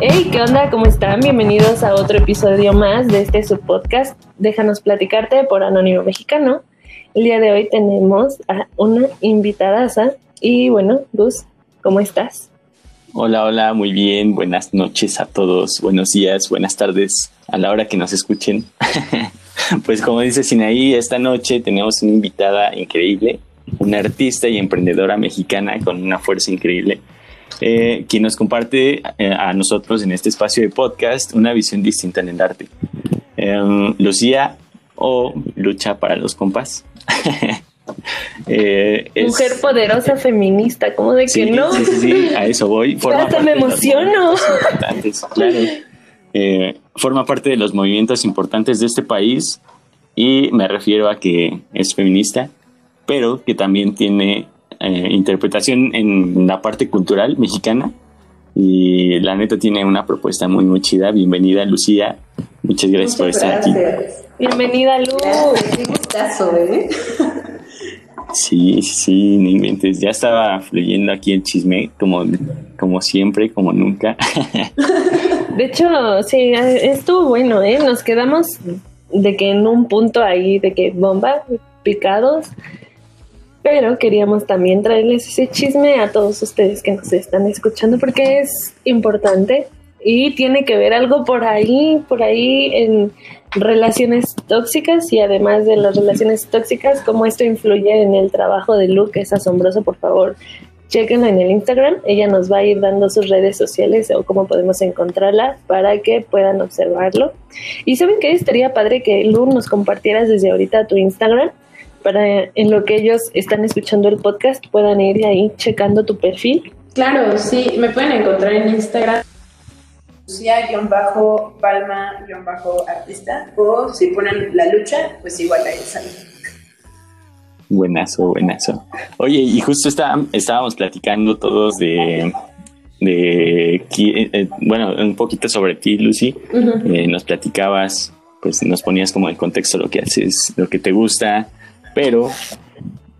Hey, ¿qué onda? ¿Cómo están? Bienvenidos a otro episodio más de este subpodcast. Déjanos platicarte por Anónimo Mexicano. El día de hoy tenemos a una invitadaza y bueno, Luz, ¿cómo estás? Hola, hola, muy bien. Buenas noches a todos. Buenos días, buenas tardes a la hora que nos escuchen. pues como dice Sinaí, esta noche tenemos una invitada increíble, una artista y emprendedora mexicana con una fuerza increíble, eh, quien nos comparte eh, a nosotros en este espacio de podcast una visión distinta en el arte. Em, Lucía o Lucha para los compas. Eh, Mujer poderosa feminista, ¿cómo de que no? Sí, sí, sí, a eso voy. Forma me emociono. Eh, forma parte de los movimientos importantes de este país y me refiero a que es feminista, pero que también tiene eh, interpretación en la parte cultural mexicana y la neta tiene una propuesta muy muy chida. Bienvenida Lucía, muchas gracias por estar aquí. Bienvenida Lu, qué gustazo, ¿eh? Sí, sí, ni inventes. Ya estaba fluyendo aquí el chisme, como, como siempre, como nunca. De hecho, sí, estuvo bueno, ¿eh? Nos quedamos de que en un punto ahí, de que bomba, picados, pero queríamos también traerles ese chisme a todos ustedes que nos están escuchando porque es importante y tiene que ver algo por ahí, por ahí en relaciones tóxicas y además de las relaciones tóxicas, cómo esto influye en el trabajo de Luke, es asombroso, por favor. Chequenla en el Instagram, ella nos va a ir dando sus redes sociales o cómo podemos encontrarla para que puedan observarlo. Y saben que estaría padre que Lu nos compartieras desde ahorita tu Instagram para en lo que ellos están escuchando el podcast puedan ir ahí checando tu perfil. Claro, sí, me pueden encontrar en Instagram Lucía-Palma-artista o si ponen la lucha, pues igual ahí sale. Buenazo, buenazo. Oye, y justo está, estábamos platicando todos de, de eh, eh, bueno, un poquito sobre ti, Lucy. Eh, nos platicabas, pues nos ponías como en contexto lo que haces, lo que te gusta, pero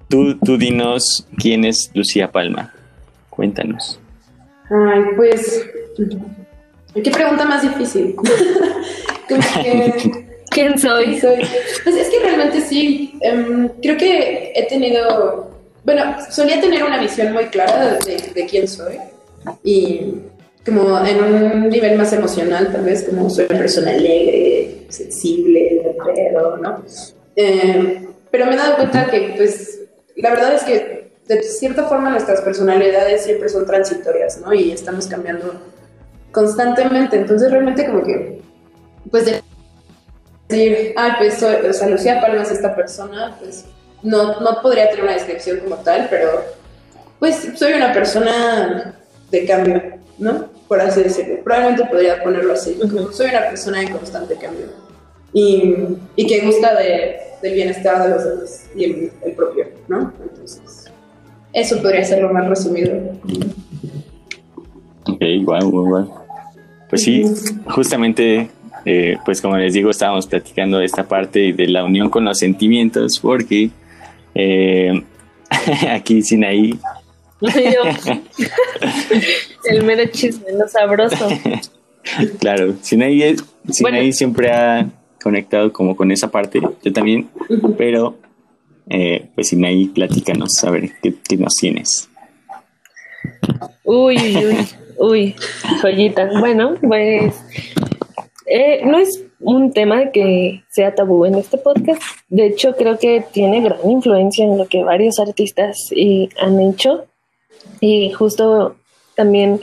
tú, tú dinos quién es Lucía Palma. Cuéntanos. Ay, pues ¿Qué pregunta más difícil? ¿Quién soy? Pues es que realmente sí, em, creo que he tenido, bueno, solía tener una visión muy clara de, quién soy y como en un nivel más emocional, tal vez como soy una persona alegre, sensible, pero, ¿no? Em, pero me he dado cuenta que, pues, la verdad es que de cierta forma nuestras personalidades siempre son transitorias, ¿no? Y estamos cambiando constantemente. Entonces realmente como que, pues decir, ah, pues soy, o sea, Lucía Palma es esta persona, pues no, no podría tener una descripción como tal, pero pues soy una persona de cambio, ¿no? Por así decirlo. Probablemente podría ponerlo así. soy una persona en constante cambio y, y que gusta de, del bienestar de los demás y el, el propio, ¿no? Entonces, eso podría ser lo más resumido. Ok, igual, igual. Pues sí, justamente, eh, pues como les digo, estábamos platicando de esta parte de la unión con los sentimientos, porque eh, aquí sin ahí. El mero chisme, lo sabroso. claro, sin ahí, sin siempre ha conectado como con esa parte, yo también, pero eh, pues sin ahí platícanos, a ver qué, qué nos tienes. Uy, uy. Uy, joyita. Bueno, pues eh, no es un tema que sea tabú en este podcast. De hecho, creo que tiene gran influencia en lo que varios artistas y, han hecho. Y justo también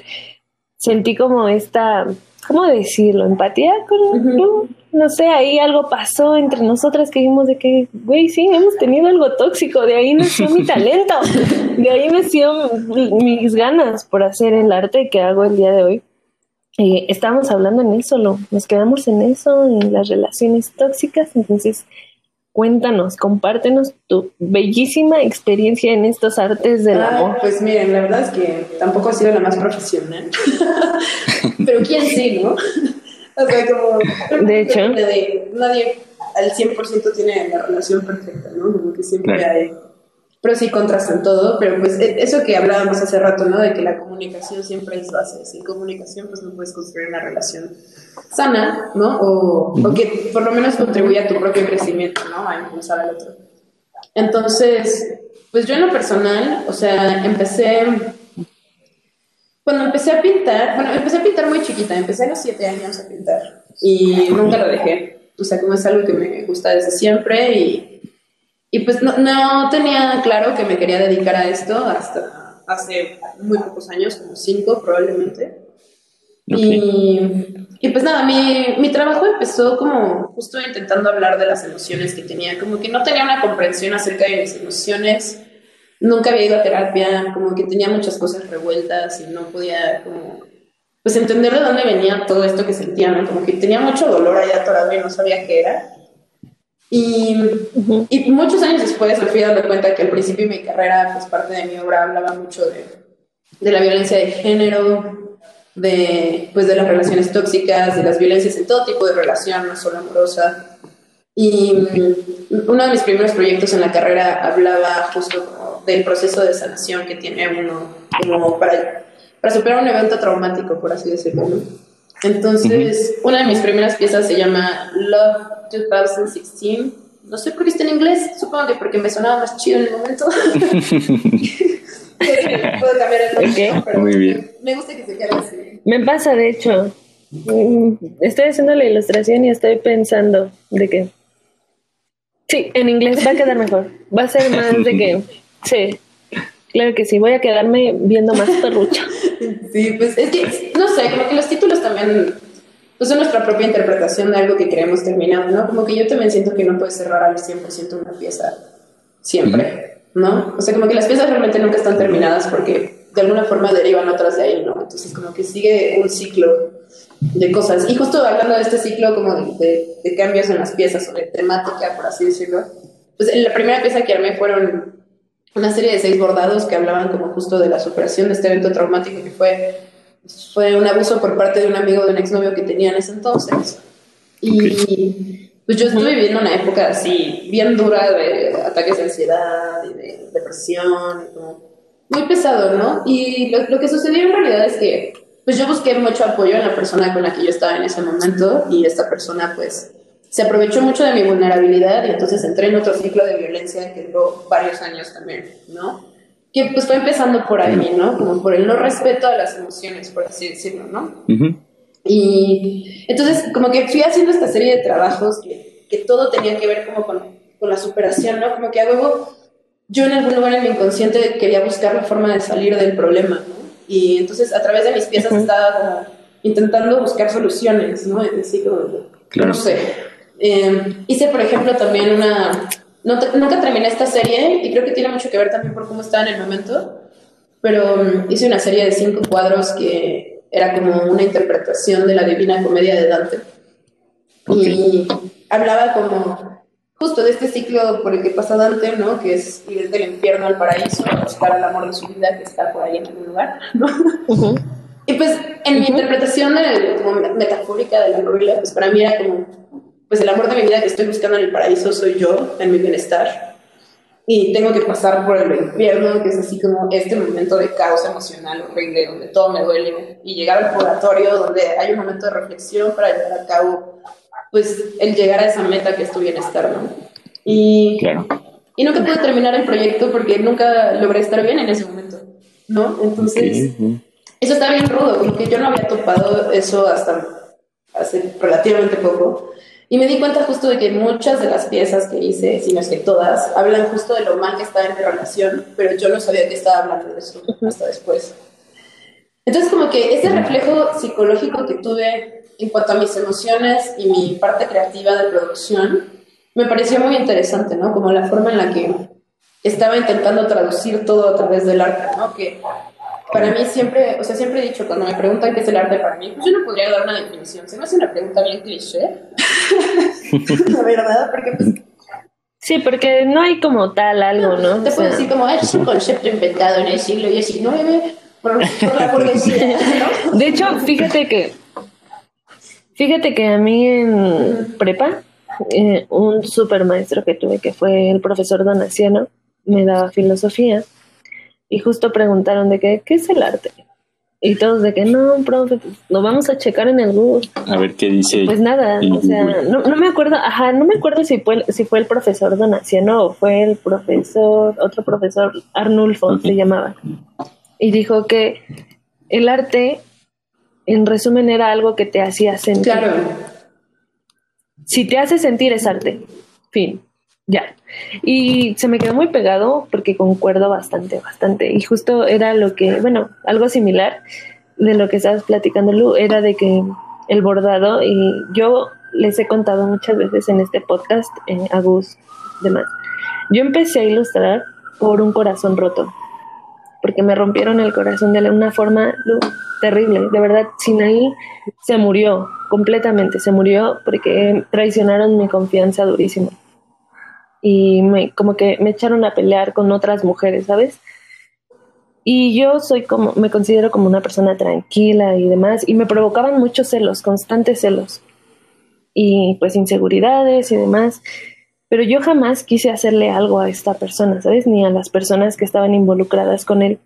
sentí como esta, ¿cómo decirlo? Empatía con, no sé, ahí algo pasó entre nosotras que vimos de que, güey, sí, hemos tenido algo tóxico, de ahí nació mi talento, de ahí nació mis ganas por hacer el arte que hago el día de hoy. Y estábamos hablando en eso, lo, nos quedamos en eso, en las relaciones tóxicas, entonces cuéntanos, compártenos tu bellísima experiencia en estos artes del ah, amor. Pues miren, la verdad es que tampoco ha sido la más profesional, pero quién sí, ¿no? O sea, como... De hecho. nadie al 100% tiene la relación perfecta, ¿no? Como que siempre hay pros y contras en todo, pero pues e, eso que hablábamos hace rato, ¿no? De que la comunicación siempre es base, sin comunicación pues no puedes construir una relación sana, ¿no? O, o que por lo menos contribuya a tu propio crecimiento, ¿no? A impulsar al otro. Entonces, pues yo en lo personal, o sea, empecé, cuando empecé a pintar, bueno, empecé a pintar muy chiquita, empecé a los siete años a pintar y nunca lo dejé. O sea, como es algo que me gusta desde siempre y, y pues no, no tenía claro que me quería dedicar a esto hasta hace muy pocos años, como cinco probablemente. Y, y, pues nada, mi, mi, trabajo empezó como justo intentando hablar de las emociones que tenía, como que no tenía una comprensión acerca de mis emociones, nunca había ido a terapia, como que tenía muchas cosas revueltas y no podía como pues entender de dónde venía todo esto que sentía, ¿no? Como que tenía mucho dolor allá atorado y no sabía qué era. Y, y, muchos años después me fui dando cuenta que al principio de mi carrera, pues parte de mi obra hablaba mucho de, de la violencia de género, de, pues, de las relaciones tóxicas, de las violencias en todo tipo de relación, no solo amorosa. Y uno de mis primeros proyectos en la carrera hablaba justo del proceso de sanación que tiene uno como para para superar un evento traumático, por así decirlo. Entonces, una de mis primeras piezas se llama Love 2016. No sé por qué está en inglés, supongo que porque me sonaba más chido en el momento. Puedo cambiar el nombre, pero Muy bien. me gusta que se quede así. Me pasa, de hecho. Mm, estoy haciendo la ilustración y estoy pensando de que. Sí, en inglés va a quedar mejor. Va a ser más de que. Sí. Claro que sí, voy a quedarme viendo más perrucha. sí, pues es que, no sé, como que los títulos también pues nuestra propia interpretación de algo que queremos terminado, ¿no? Como que yo también siento que no puedes cerrar al 100% una pieza siempre, ¿no? O sea, como que las piezas realmente nunca están terminadas porque de alguna forma derivan otras de ahí, ¿no? Entonces como que sigue un ciclo de cosas. Y justo hablando de este ciclo como de, de cambios en las piezas o de temática, por así decirlo, pues la primera pieza que armé fueron una serie de seis bordados que hablaban como justo de la superación de este evento traumático que fue, fue un abuso por parte de un amigo de un exnovio que tenía en ese entonces. Y pues yo estuve viviendo una época así, bien dura de ataques de ansiedad y de depresión, muy pesado, ¿no? Y lo, lo que sucedió en realidad es que pues yo busqué mucho apoyo en la persona con la que yo estaba en ese momento y esta persona pues se aprovechó mucho de mi vulnerabilidad y entonces entré en otro ciclo de violencia que duró varios años también, ¿no? Que pues fue empezando por ahí, ¿no? Como por el no respeto a las emociones, por así decirlo, ¿no? Y entonces como que fui haciendo esta serie de trabajos que, que todo tenía que ver como con, con, la superación, ¿no? Como que a huevo, yo en algún lugar en mi inconsciente quería buscar la forma de salir del problema, ¿no? Y entonces a través de mis piezas estaba como intentando buscar soluciones, ¿no? Así como, claro. no sé, Em, hice, por ejemplo, también una... nunca terminé esta serie y creo que tiene mucho que ver también por cómo estaba en el momento, pero um, hice una serie de cinco cuadros que era como una interpretación de la Divina Comedia de Dante. Y hablaba como justo de este ciclo por el que pasa Dante, ¿no? Que es ir del infierno al paraíso, buscar el amor de su vida que está por ahí en algún lugar, ¿no? Y pues en mi interpretación de, como metafórica de la novela, pues para mí era como pues el amor de mi vida que estoy buscando en el paraíso soy yo, en mi bienestar. Y tengo que pasar por el infierno, que es así como este momento de caos emocional horrible, donde todo me duele, y llegar al purgatorio, donde hay un momento de reflexión para llevar a cabo, pues, el llegar a esa meta que es tu bienestar, ¿no? Y, claro. y nunca pude terminar el proyecto porque nunca logré estar bien en ese momento, ¿no? Entonces, eso está bien rudo, como que yo no había topado eso hasta hace relativamente poco. Y me di cuenta justo de que muchas de las piezas que hice, si no es que todas, hablan justo de lo mal que estaba en mi relación, pero yo no sabía que estaba hablando de eso hasta después. Entonces, como que ese reflejo psicológico que tuve en cuanto a mis emociones y mi parte creativa de producción, me pareció muy interesante, ¿no? Como la forma en la que estaba intentando traducir todo a través del arte, ¿no? Que para mí siempre, o sea, siempre he dicho, cuando me preguntan qué es el arte para mí, pues yo no podría dar una definición. Se me hace una pregunta bien cliché. la verdad, porque pues... Sí, porque no hay como tal algo, ¿no? Te puedo decir como, es un concepto inventado en el siglo XIX por, por la burguesía, ¿no? De hecho, fíjate que, fíjate que a mí en prepa, eh, un super maestro que tuve, que fue el profesor Donaciano, me daba filosofía y justo preguntaron de qué, ¿qué es el arte? Y todos de que no, profe, pues, lo vamos a checar en el Google. A ver qué dice. Pues nada, o sea, no, no, me acuerdo, ajá, no me acuerdo si fue, si fue el profesor Donaciano o fue el profesor, otro profesor, Arnulfo se llamaba. Y dijo que el arte, en resumen, era algo que te hacía sentir. Claro. Si te hace sentir es arte. Fin. Ya. Y se me quedó muy pegado porque concuerdo bastante, bastante. Y justo era lo que, bueno, algo similar de lo que estabas platicando, Lu, era de que el bordado, y yo les he contado muchas veces en este podcast, en Agus, demás. Yo empecé a ilustrar por un corazón roto, porque me rompieron el corazón de una forma terrible. De verdad, Sinaí se murió completamente, se murió porque traicionaron mi confianza durísimo y me, como que me echaron a pelear con otras mujeres, ¿sabes? Y yo soy como, me considero como una persona tranquila y demás, y me provocaban muchos celos, constantes celos, y pues inseguridades y demás, pero yo jamás quise hacerle algo a esta persona, ¿sabes? Ni a las personas que estaban involucradas con él.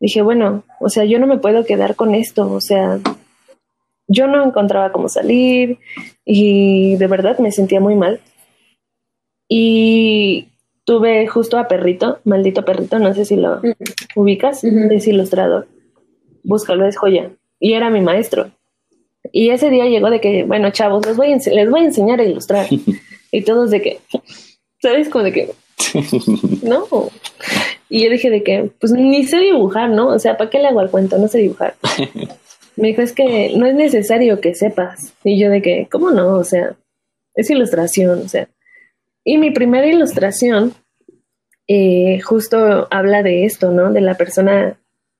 Dije, bueno, o sea, yo no me puedo quedar con esto, o sea, yo no encontraba cómo salir y de verdad me sentía muy mal. Y tuve justo a Perrito, maldito Perrito, no sé si lo ubicas, es ilustrador. Búscalo, es joya. Y era mi maestro. Y ese día llegó de que, bueno, chavos, les voy a, les voy a enseñar a ilustrar. y todos de que, ¿sabes? Como de que, no. Y yo dije de que, pues ni sé dibujar, ¿no? O sea, ¿para qué le hago al cuento? No sé dibujar. Me dijo, es que no es necesario que sepas. Y yo de que, ¿cómo no? O sea, es ilustración, o sea, y mi primera ilustración eh, justo habla de esto, ¿no? De la persona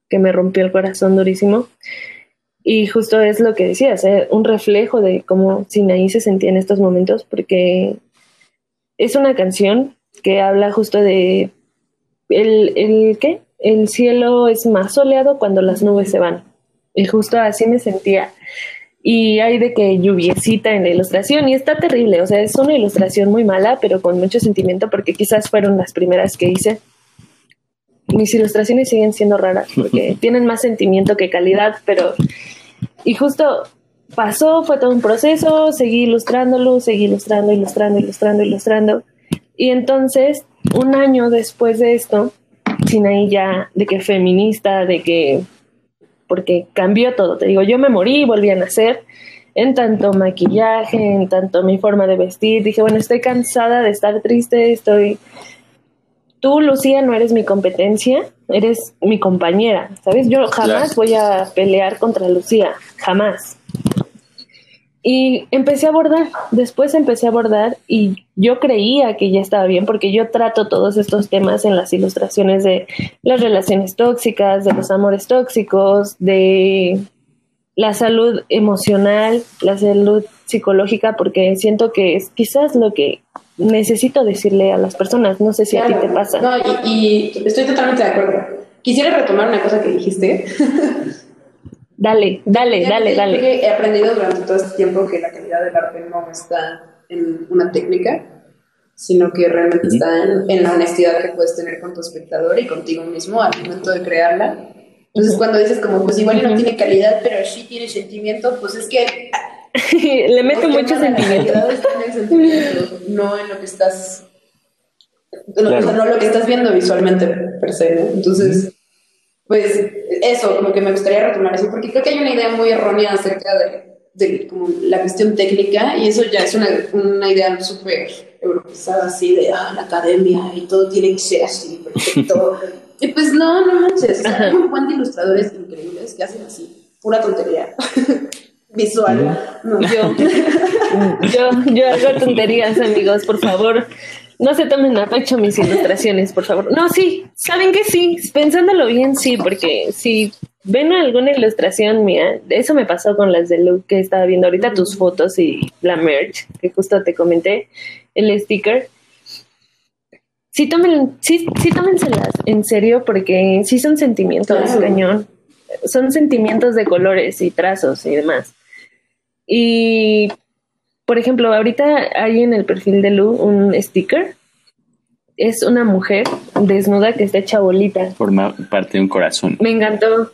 que me rompió el corazón durísimo. Y justo es lo que decías, ¿eh? un reflejo de cómo Sinaí se sentía en estos momentos, porque es una canción que habla justo de el, el ¿qué? El cielo es más soleado cuando las nubes se van. Y justo así me sentía y hay de que lluviecita en la ilustración y está terrible, o sea, es una ilustración muy mala, pero con mucho sentimiento porque quizás fueron las primeras que hice. Mis ilustraciones siguen siendo raras porque tienen más sentimiento que calidad, pero y justo pasó, fue todo un proceso, seguí ilustrándolo, seguí ilustrando, ilustrando, ilustrando, ilustrando. Y entonces, un año después de esto, sin ahí ya de que feminista, de que porque cambió todo. Te digo, yo me morí y volví a nacer en tanto maquillaje, en tanto mi forma de vestir. Dije, bueno, estoy cansada de estar triste, estoy... Tú, Lucía, no eres mi competencia, eres mi compañera, ¿sabes? Yo jamás voy a pelear contra Lucía, jamás. Y empecé a abordar, después empecé a abordar y yo creía que ya estaba bien porque yo trato todos estos temas en las ilustraciones de las relaciones tóxicas, de los amores tóxicos, de la salud emocional, la salud psicológica, porque siento que es quizás lo que necesito decirle a las personas. No sé si a ti te pasa. No, y, y estoy totalmente de acuerdo. Quisiera retomar una cosa que dijiste. Dale, dale, dale, dale. he aprendido durante todo este tiempo que la calidad del arte no está en una técnica, sino que realmente está en, la honestidad que puedes tener con tu espectador y contigo mismo al momento de crearla. Entonces, cuando dices como, pues igual no tiene calidad, pero sí tiene sentimiento, pues es que... Le meto mucho sentimiento. La está en el sentimiento, no en lo que estás... No, no lo que estás viendo visualmente per se, ¿no? Entonces pues eso, como que me gustaría retomar eso, porque creo que hay una idea muy errónea acerca de, de como la cuestión técnica, y eso ya es una, una idea súper europeizada, así de ah, la academia y todo tiene que ser así, perfecto. y pues no, no manches, hay un buen de ilustradores increíbles que hacen así, pura tontería. Visual. Yo, yo, yo hago tonterías, amigos, por favor. No se tomen a pecho mis ilustraciones, por favor. No, sí, saben que sí, pensándolo bien, sí, porque si ven alguna ilustración mía, eso me pasó con las de Luke que estaba viendo ahorita, tus fotos y la merch, que justo te comenté, el sticker. Sí, tomen, sí, sí tómenselas en serio, porque sí son sentimientos, cañón. Son sentimientos de colores y trazos y demás. Y por ejemplo, ahorita hay en el perfil de Lu un sticker. Es una mujer desnuda que está hecha bolita. Forma parte de un corazón. Me encantó.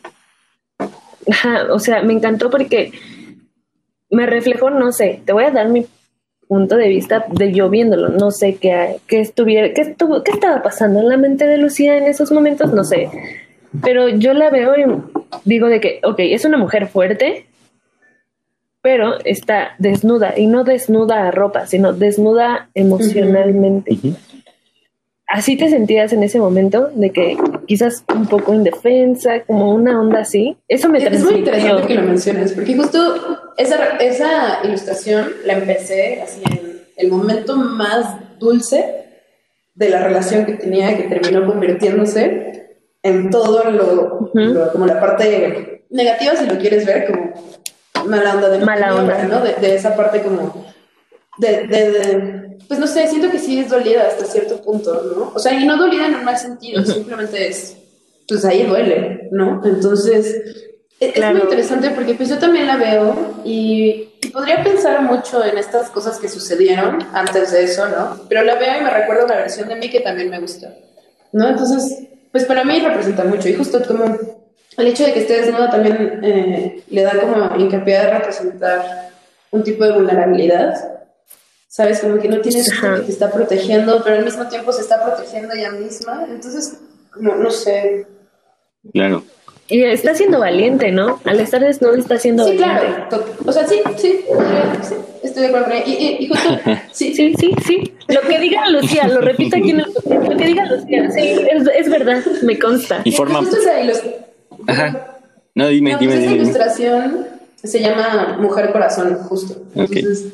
Ajá, o sea, me encantó porque me reflejó, no sé, te voy a dar mi punto de vista de yo viéndolo, no sé qué, qué estuviera, qué estuvo, qué estaba pasando en la mente de Lucía en esos momentos, no sé. Pero yo la veo y digo de que, ok, es una mujer fuerte, pero está desnuda y no desnuda a ropa, sino desnuda emocionalmente. ¿Así te sentías en ese momento? De que quizás un poco indefensa, como una onda así. Eso me Es muy interesante que lo menciones, porque justo esa, esa ilustración la empecé así en el momento más dulce de la relación que tenía, que terminó convirtiéndose en todo lo, como la parte negativa, si lo quieres ver, como mala onda de mala onda, ¿no? De, esa parte como de, de, pues no sé, siento que sí es dolida hasta cierto punto, ¿no? O sea, y no dolida en un mal sentido, simplemente es, pues ahí duele, ¿no? Entonces, e, es, muy interesante porque pues yo también la veo y, podría pensar mucho en estas cosas que sucedieron antes de eso, ¿no? Pero la veo y me recuerda una versión de mí que también me gusta, ¿no? Entonces, pues para mí representa mucho y justo como el hecho de que esté desnuda también eh, le da como hincapié de representar un tipo de vulnerabilidad. ¿Sabes? Como que no tienes que te está protegiendo, pero al mismo tiempo se está protegiendo ella misma. Entonces, como, no sé. Claro. Y está siendo valiente, ¿no? Al estar desnuda está siendo sí, valiente. Sí, claro. O sea, sí, sí, sí, estoy de acuerdo Y, y, justo, sí. sí, sí, sí. Lo que diga Lucía, lo repito aquí en el Lo que diga Lucía, sí, es, es verdad, me consta. Y forma... Justo Ajá. No, dime, dime, pues dime. Esta ilustración se llama Mujer Corazón, justo. Entonces,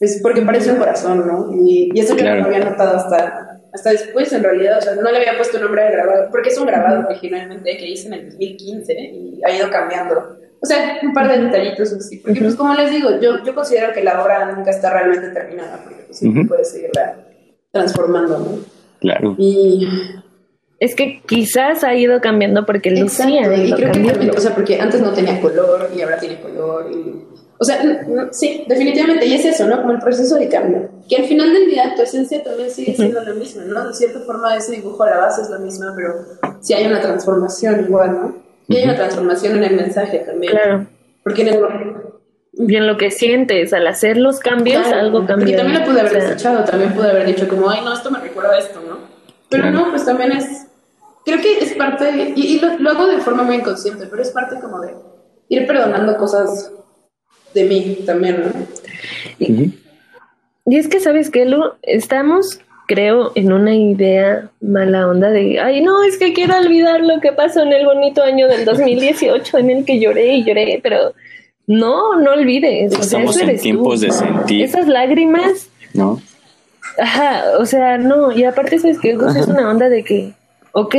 es porque parece un corazón, ¿no? Y, y eso yo no lo había notado hasta, hasta después, en realidad. O sea, no le había puesto nombre al grabado, porque es un grabado originalmente que hice en el 2015 y ha ido cambiando. O sea, un par de detallitos así. Porque, pues, como les digo, yo, yo considero que la obra nunca está realmente terminada, porque pues, siempre puedes seguirla transformando, ¿no? Claro. Y es que quizás ha ido cambiando porque Lucía ha ido cambiando. o sea, porque antes no tenía color y ahora tiene color. Y, o sea, sí, definitivamente. Y es eso, ¿no? Como el proceso de cambio. Que al final del día tu esencia también sigue siendo la misma, ¿no? De cierta forma ese dibujo a la base es la misma, pero sí hay una transformación igual, ¿no? Y hay una transformación en el mensaje también. Claro. Porque en el, y en lo que sientes al hacer los cambios, algo cambia. Y también lo pude haber desechado, también pude haber dicho como, ay, no, esto me recuerda a esto, ¿no? Pero no, pues también es creo que es parte, y, lo, hago de forma muy inconsciente, pero es parte como de ir perdonando cosas de mí también, ¿no? Y es que, ¿sabes qué, Lu? Estamos, creo, en una idea mala onda de, ay, no, es que quiero olvidar lo que pasó en el bonito año del 2018 en el que lloré y lloré, pero no, no olvides. Estamos en tiempos de sentir. Esas lágrimas. No. Ajá, o sea, no, y aparte, ¿sabes que Es una onda de que ok,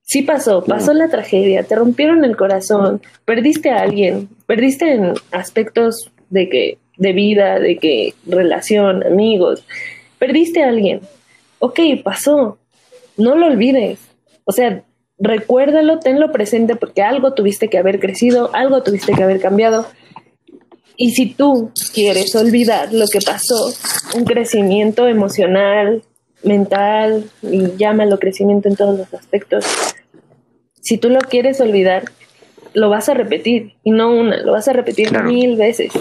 sí pasó, pasó la tragedia, te rompieron el corazón, perdiste a alguien, perdiste en aspectos de que de vida, de que relación, amigos, perdiste a alguien. Ok, pasó, no lo olvides. O sea, recuérdalo, tenlo presente porque algo tuviste que haber crecido, algo tuviste que haber cambiado. Y si tú quieres olvidar lo que pasó, un crecimiento emocional, mental y llámalo crecimiento en todos los aspectos. Si tú lo quieres olvidar, lo vas a repetir y no una, lo vas a repetir mil veces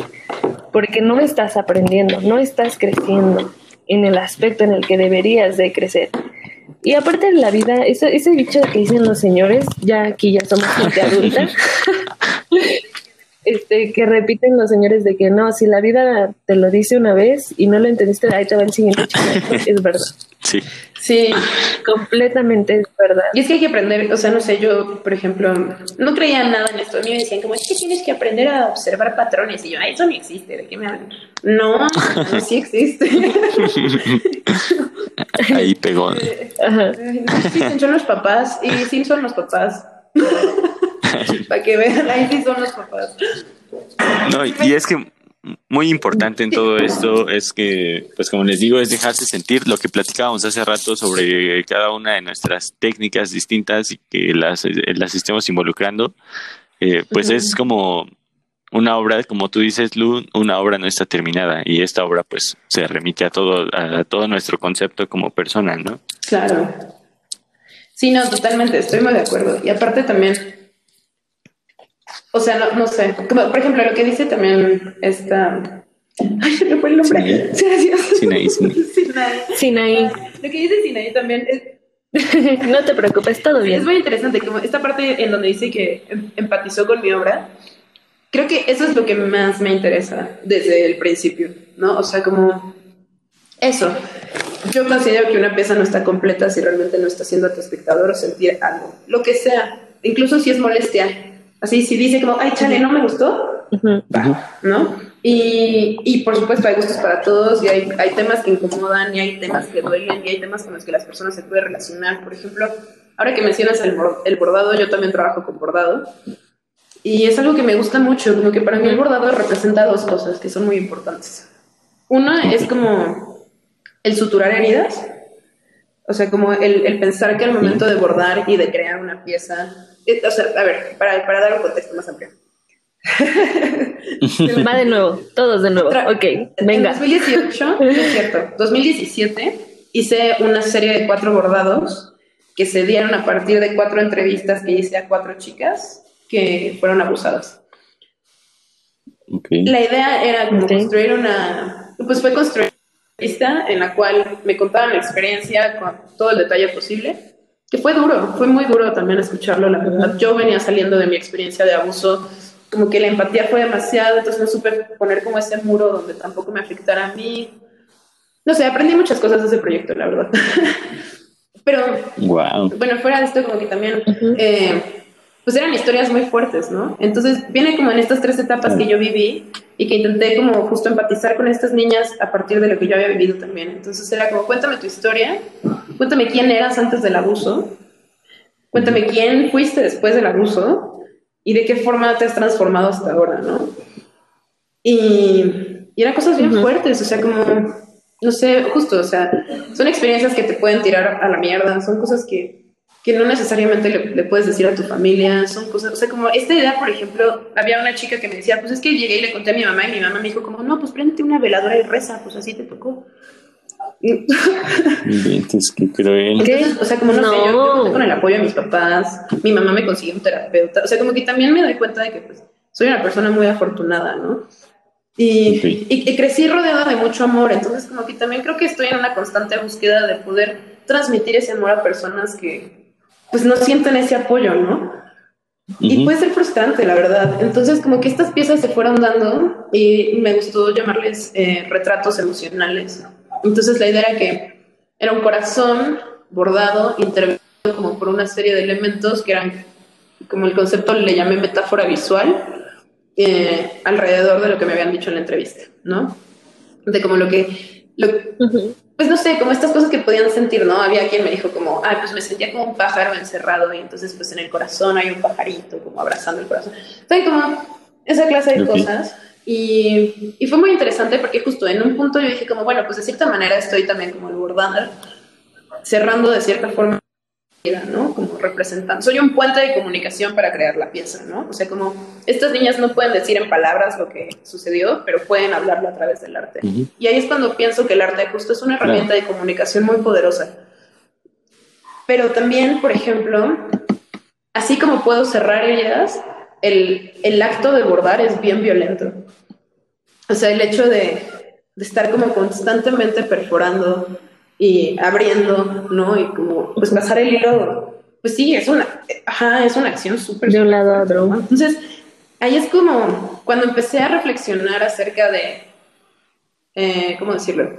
porque no estás aprendiendo, no estás creciendo en el aspecto en el que deberías de crecer. Y aparte de la vida, ese, ese dicho que dicen los señores, ya aquí ya somos gente adulta, este, que repiten los señores de que no, si la vida te lo dice una vez y no lo entendiste, ahí te va el siguiente es verdad. Sí. Sí. Completamente es verdad. Y es que hay que aprender, o sea, no sé, yo, por ejemplo, no creía nada en esto. A mí me decían, como, es que tienes que aprender a observar patrones. Y yo, eso no existe, ¿de qué me hablan? No, no sí existe. Ahí pegó. Ajá. Sí, son los papás, y sí son los papás. Para que vean, ahí sí son los papás. No, y es que muy importante en todo esto es que, pues como les digo, es dejarse sentir lo que platicábamos hace rato sobre cada una de nuestras técnicas distintas y que las, las estemos involucrando. Eh, pues es como una obra, como tú dices, Lu, una obra no está terminada y esta obra pues se remite a todo, a todo nuestro concepto como persona, ¿no? Claro. Sí, no, totalmente, estoy muy de acuerdo. Y aparte también, o sea, no, no sé, como, por ejemplo, lo que dice también esta... Ay, se me fue el nombre. Sinaí, Sinaí. Sinaí. Sinaí. Lo que dice Sinaí también es, no te preocupes, todo bien. Es muy interesante, como esta parte en donde dice que em- empatizó con mi obra, creo que eso es lo que más me interesa desde el principio, ¿no? O sea, como eso. Yo considero que una pieza no está completa si realmente no está haciendo a tu espectador sentir algo, lo que sea, incluso si es molestia. Así, si dice como, ay, chale, no me gustó. ¿no? Y, y por supuesto hay gustos para todos y hay, hay temas que incomodan y hay temas que duelen y hay temas con los que las personas se pueden relacionar. Por ejemplo, ahora que mencionas el, el bordado, yo también trabajo con bordado y es algo que me gusta mucho, como que para mí el bordado representa dos cosas que son muy importantes. Una es como el suturar heridas, o sea, como el, el pensar que al momento de bordar y de crear una pieza, eh, o sea, a ver, para, para dar un contexto más amplio. Va de nuevo, todos de nuevo. Tra- Ok, venga. En 2018, no es cierto, 2017 hice una serie de cuatro bordados que se dieron a partir de cuatro entrevistas que hice a cuatro chicas que fueron abusadas. Ok. La idea era como construir una, pues fue construir una entrevista en la cual me contaban la experiencia con todo el detalle posible, que fue duro, fue muy duro también escucharlo, la verdad. Yo venía saliendo de mi experiencia de abuso, como que la empatía fue demasiado, entonces no supe poner como ese muro donde tampoco me afectara a mí. No sé, aprendí muchas cosas de ese proyecto, la verdad. Pero Wow. bueno, fuera de esto, como que también, Ujú. eh, pues eran historias muy fuertes, ¿no? Entonces viene como en estas tres etapas que yo viví y que intenté como justo empatizar con estas niñas a partir de lo que yo había vivido también. Entonces era como, cuéntame tu historia, cuéntame quién eras antes del abuso, cuéntame quién fuiste después del abuso y de qué forma te has transformado hasta ahora, ¿no? Y, y eran cosas bien Ujú. fuertes, o sea, como, no sé, justo, o sea, son experiencias que te pueden tirar a la mierda, son cosas que, que no necesariamente le, le puedes decir a tu familia, son cosas, o sea, como esta idea, por ejemplo, había una chica que me decía, pues es que llegué y le conté a mi mamá y mi mamá me dijo como, no, pues prende una veladora y reza, pues así te tocó. Inventes, qué cruel. ¿Qué? entonces, o sea, como no, sé, yo, yo No. conté con el apoyo de mis papás, mi mamá me consiguió un terapeuta, o sea, como que también me doy cuenta de que pues soy una persona muy afortunada, ¿no? Y, y, y crecí rodeada de mucho amor, entonces como que también creo que estoy en una constante búsqueda de poder transmitir ese amor a personas que pues no sienten ese apoyo, ¿no? Y puede ser frustrante, la verdad. Entonces, como que estas piezas se fueron dando y me gustó llamarles eh, retratos emocionales. Entonces, la idea era que era un corazón bordado, intervenido como por una serie de elementos que eran, como el concepto le llamé metáfora visual, eh, alrededor de lo que me habían dicho en la entrevista, ¿no? De como lo que, lo. Pues no sé, como estas cosas que podían sentir, ¿no? Había quien me dijo como, ay, pues me sentía como un pájaro encerrado y entonces pues en el corazón hay un pajarito como abrazando el corazón. ¿Saben? Como esa clase de cosas. Y, y fue muy interesante porque justo en un punto yo dije como, bueno, pues de cierta manera estoy también como el bordar, cerrando de cierta forma, ¿no? Como representando. Soy un puente de comunicación para crear la pieza, ¿no? O sea, como estas niñas no pueden decir en palabras lo que sucedió, pero pueden hablarlo a través del arte. Y ahí es cuando pienso que el arte justo es una herramienta de comunicación muy poderosa. Pero también, por ejemplo, así como puedo cerrar heridas, el, el acto de bordar es bien violento. O sea, el hecho de, de estar como constantemente perforando y abriendo, ¿no? Y como, pues pasar el hilo, pues sí, es una, ajá, es una acción súper... De un lado a otro. Entonces, ahí es como cuando empecé a reflexionar acerca de, eh, ¿cómo decirlo?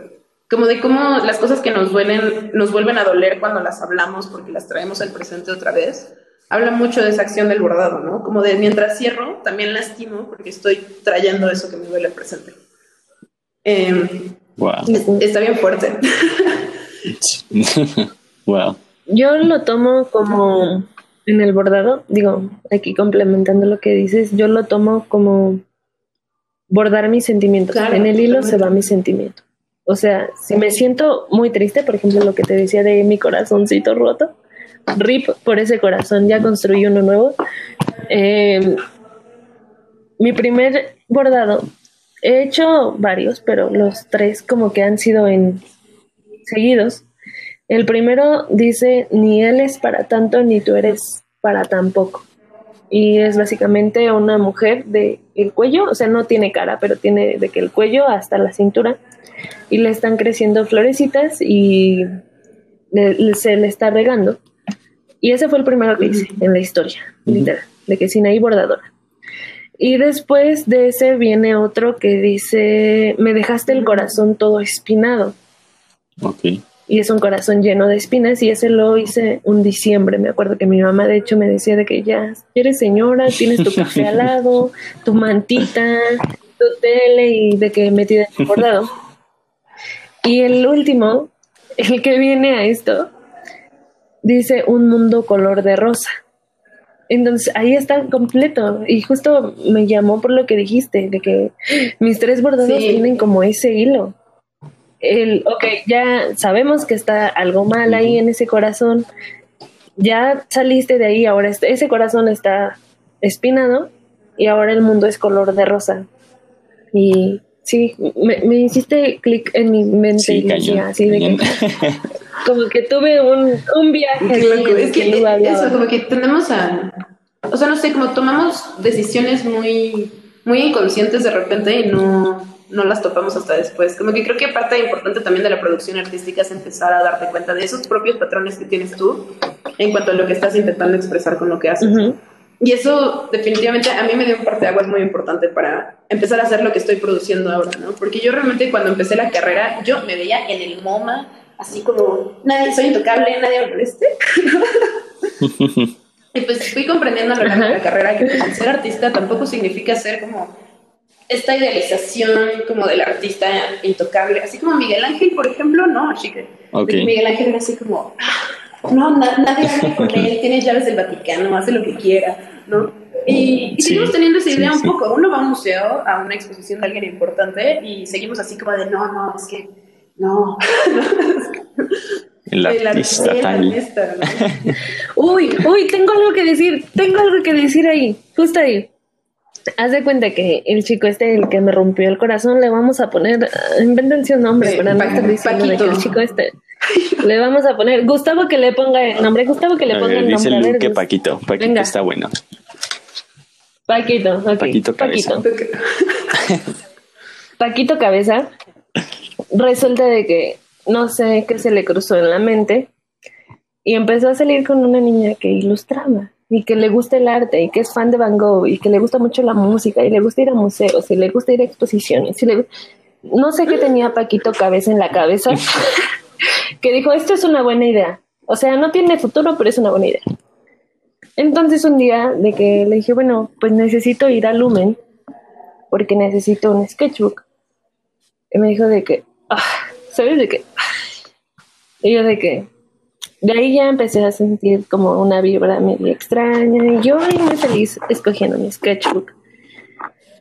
Como de cómo las cosas que nos duelen nos vuelven a doler cuando las hablamos porque las traemos al presente otra vez. Habla mucho de esa acción del bordado, ¿no? Como de mientras cierro, también lastimo porque estoy trayendo eso que me duele al presente. Eh, Wow. es- está bien fuerte. wow. Yo lo tomo como en el bordado, digo, aquí complementando lo que dices, yo lo tomo como bordar mis sentimientos. Claro, en el hilo se va mi sentimiento. O sea, si me siento muy triste, por ejemplo, lo que te decía de mi corazoncito roto, rip por ese corazón, ya construí uno nuevo. Eh, mi primer bordado, he hecho varios, pero los tres como que han sido en seguidos. El primero dice, ni él es para tanto, ni tú eres para tan poco. Y es básicamente una mujer de el cuello, o sea, no tiene cara, pero tiene de que el cuello hasta la cintura. Y le están creciendo florecitas y se le está regando. Y ese fue el primero que hice en la historia, literal, de que Sinaí bordadora. Y después de ese viene otro que dice, me dejaste el corazón todo espinado. Ok. Y es un corazón lleno de espinas y ese lo hice un diciembre. Me acuerdo que mi mamá de hecho me decía de que ya eres señora, tienes tu café al lado, tu mantita, tu tele y de que metida en bordado. Y el último, el que viene a esto, dice un mundo color de rosa. Entonces ahí está completo y justo me llamó por lo que dijiste, de que mis tres bordados tienen como ese hilo. El, ok, ya sabemos que está algo mal ahí en ese corazón, ya saliste de ahí, ahora este, ese corazón está espinado y ahora el mundo es color de rosa. Y sí, me, hiciste clic en mi mente y así de que como que tuve un, un viaje. es que, eso, como que tenemos a, o sea, no sé, como tomamos decisiones muy, muy inconscientes de repente y no, no las topamos hasta después. Como que creo que parte importante también de la producción artística es empezar a darte cuenta de esos propios patrones que tienes tú en cuanto a lo que estás intentando expresar con lo que haces. Y eso definitivamente a mí me dio un parte de agua muy importante para empezar a hacer lo que estoy produciendo ahora, ¿no? Porque yo realmente cuando empecé la carrera, yo me veía en el MoMA así como, nadie soy intocable, nadie me moleste. y pues fui comprendiendo a lo largo de la carrera que pues, ser artista tampoco significa ser como esta idealización como del artista intocable, así como Miguel Ángel, por ejemplo, no, chica. Miguel Ángel era así como, ah, no, nadie habla con él, tiene llaves del Vaticano, hace lo que quiera, ¿no? Y, seguimos teniendo esa idea un poco. Uno va a un museo, a una exposición de alguien importante y seguimos así como de, no, no, es que no. El artista, uy, uy, tengo algo que decir, tengo algo que decir ahí, justo ahí. Haz de cuenta que el chico este, el que me rompió el corazón, le vamos a poner, uh, invéntense un nombre para no estar diciendo de que el chico este, le vamos a poner, Gustavo que le ponga el nombre, Gustavo que le ponga el nombre. Dice que Paquito, Paquito está bueno. Paquito, Paquito Cabeza. Paquito Cabeza resulta de que no sé qué se le cruzó en la mente y empezó a salir con una niña que ilustraba y que le gusta el arte y que es fan de Van Gogh y que le gusta mucho la música y le gusta ir a museos y le gusta ir a exposiciones y le... no sé qué tenía Paquito cabeza en la cabeza que dijo esto es una buena idea o sea no tiene futuro pero es una buena idea. Entonces un día de que le dije bueno pues necesito ir a Lumen porque necesito un sketchbook y me dijo de que ah, ¿sabes de qué? Y yo de que de ahí ya empecé a sentir como una vibra medio extraña y yo muy feliz escogiendo mi sketchbook.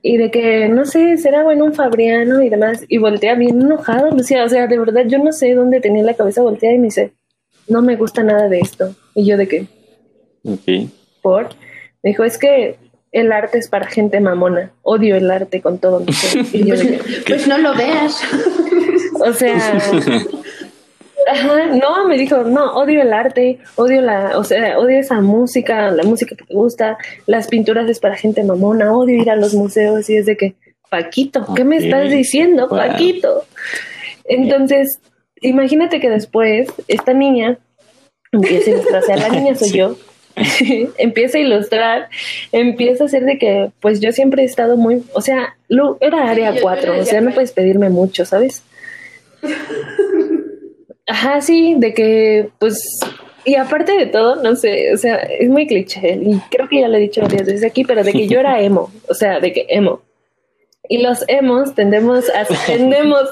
Y de que, no sé, será bueno un Fabriano y demás. Y voltea bien enojado, Lucía. O sea, de verdad, yo no sé dónde tenía la cabeza volteada y me dice, no me gusta nada de esto. Y yo de qué. Ok. ¿Por? Me dijo, es que el arte es para gente mamona. Odio el arte con todo mi ser. Y yo de pues no lo veas. O sea, no, me dijo, no, odio el arte, odio la, o sea, odio esa música, la música que te gusta, las pinturas es para gente mamona, odio ir a los museos y es de que, Paquito, ¿qué me estás diciendo, Paquito? Entonces, imagínate que después esta niña empieza a ilustrar, o sea, la niña soy yo, empieza a ilustrar, empieza a hacer de que, pues yo siempre he estado muy, o sea, era área 4, o sea, no puedes pedirme mucho, ¿sabes? Ajá, sí, de que, pues, y aparte de todo, no sé, o sea, es muy cliché, y creo que ya lo he dicho varias veces aquí, pero de que yo era emo, o sea, de que emo. Y los emos tendemos a, tendemos,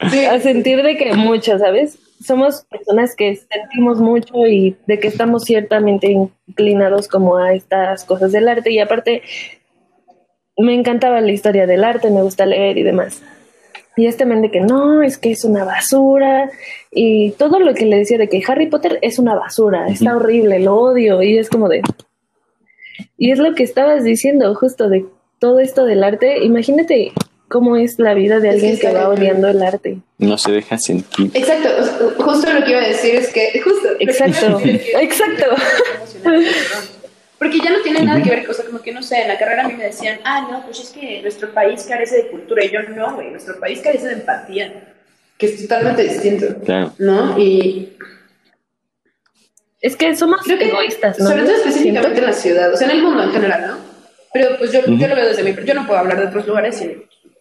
a sentir de que mucho, ¿sabes? Somos personas que sentimos mucho y de que estamos ciertamente inclinados como a estas cosas del arte y aparte me encantaba la historia del arte, me gusta leer y demás. Y este men de que no, es que es una basura. Y todo lo que le decía de que Harry Potter es una basura, está horrible, lo odio. Y es como de. Y es lo que estabas diciendo, justo de todo esto del arte. Imagínate cómo es la vida de Es que alguien está que va odiando el arte. No se deja sentir. Exacto, justo lo que iba a decir es que, justo, que Exacto, que- exacto. Porque ya no tiene nada que ver, o sea, como que no sé, en la carrera a mí me decían, ah, no, pues es que nuestro país carece de cultura. Y yo, no, güey, nuestro país carece de empatía, que es totalmente distinto, Claro. ¿no? Y Es que somos creo que, egoístas, ¿no? sobre todo específicamente Siento. en la ciudad, o sea, en el mundo en general, ¿no? Pero pues yo, yo lo veo desde mi... Yo no puedo hablar de otros lugares si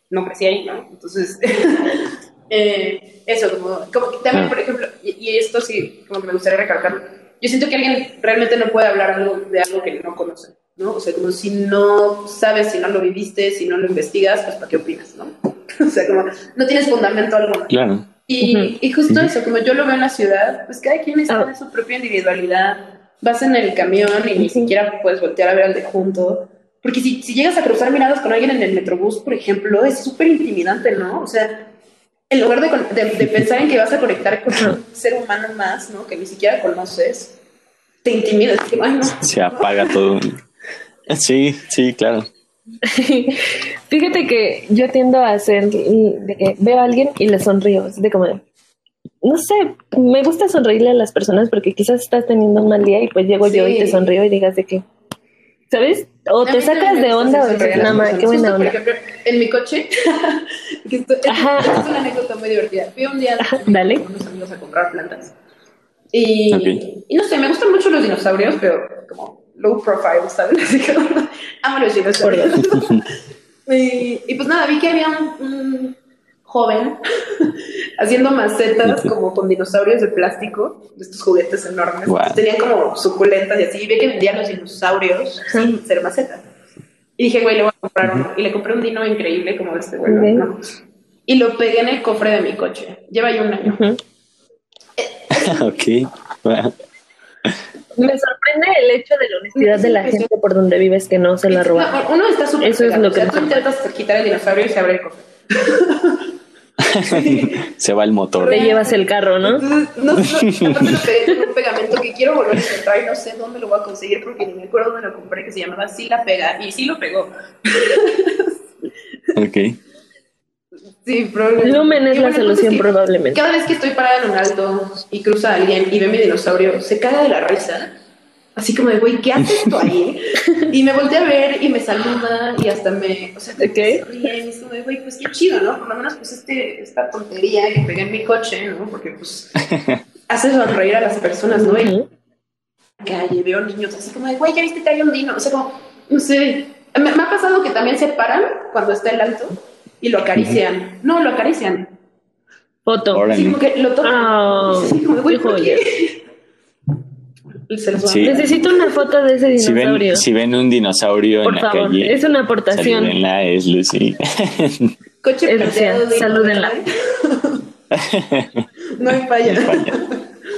no crecí ahí, ¿no? Entonces, eh, eso, como, como que también, Ah. por ejemplo, y, y esto sí, como que me gustaría recalcarlo, yo siento que alguien realmente no puede hablar algo de algo que no conoce, ¿no? O sea, como si no sabes, si no lo viviste, si no lo investigas, pues ¿para qué opinas, no? o sea, como no tienes fundamento alguno. Claro. Y, Ujú. y justo eso, como yo lo veo en la ciudad, pues cada quien está Ah. en su propia individualidad. Vas en el camión y ni siquiera puedes voltear a ver al de junto. Porque si, si llegas a cruzar miradas con alguien en el metrobús, por ejemplo, es súper intimidante, ¿no? O sea, en lugar de, con- de- de pensar en que vas a conectar con un ser humano más, ¿no? Que ni siquiera conoces, te intimidas. Ay, no. Se apaga todo. Sí, sí, claro. Fíjate que yo tiendo a hacer de que veo a alguien y le sonrío, así de como, de, no sé, me gusta sonreírle a las personas porque quizás estás teniendo un mal día y pues llego yo y te sonrío y digas de que, ¿sabes? O te sacas de onda o dices, nada más, qué buena onda. Por ejemplo, en mi coche, que esto, esto- Ajá. esto es una anécdota muy divertida. Fui un día dale. con unos amigos a comprar plantas. Y, no sé, me gustan mucho los dinosaurios, pero como low profile, ¿sabes? Así que amo los dinosaurios. y, y pues nada, vi que había un, un joven haciendo macetas como con dinosaurios de plástico, de estos juguetes enormes. Guau. Tenían como suculentas y así. Y vi que vendían los dinosaurios sin ser macetas. Y dije, güey, le voy a comprar uno. Y le compré un dino increíble como este, güey. ¿no? Y lo pegué en el cofre de mi coche. Lleva ya un año. Ujú. ok. Me sorprende el hecho de la honestidad de la gente por donde vives que no se la roban. No, uno está súper Eso es lo que O sea, tú intentas quitar el dinosaurio y se abre el cofre. Se va el motor. Te llevas el carro, ¿no? Entonces, no, no, aparte lo pegué con un pegamento que quiero volver a encontrar y no sé dónde lo voy a conseguir porque ni me acuerdo dónde lo compré, que se llamaba Sí la pega. Y sí lo pegó. Ok. Sí, probablemente. Lumen es Y la bueno, solución probablemente. Cada vez que estoy parada en un alto y cruza alguien y ve mi dinosaurio, se caga de la risa. Así como de, güey, ¿qué haces tú ahí? Y me voltea a ver y me saluda y hasta me, o sea, Ok. se ríe y es como de, güey, pues qué chido, ¿no? Por lo menos, pues, este, esta tontería que pegué en mi coche, ¿no? Porque, pues, hace sonreír a las personas, ¿no? Y calle, veo niños así como de, güey, ya viste que hay un dino. O sea, como, no sé. Me, me ha pasado que también se paran cuando está el alto y lo acarician. No, lo acarician. Foto. Así como que lo tocan. Ah, así como de, güey, se los Sí. Necesito una foto de ese Si dinosaurio. ven, si ven un dinosaurio Por en la favor, calle, es una aportación. salúdenla, es Lucy. Coche Es plateado, digo, salúdenla. No hay falla.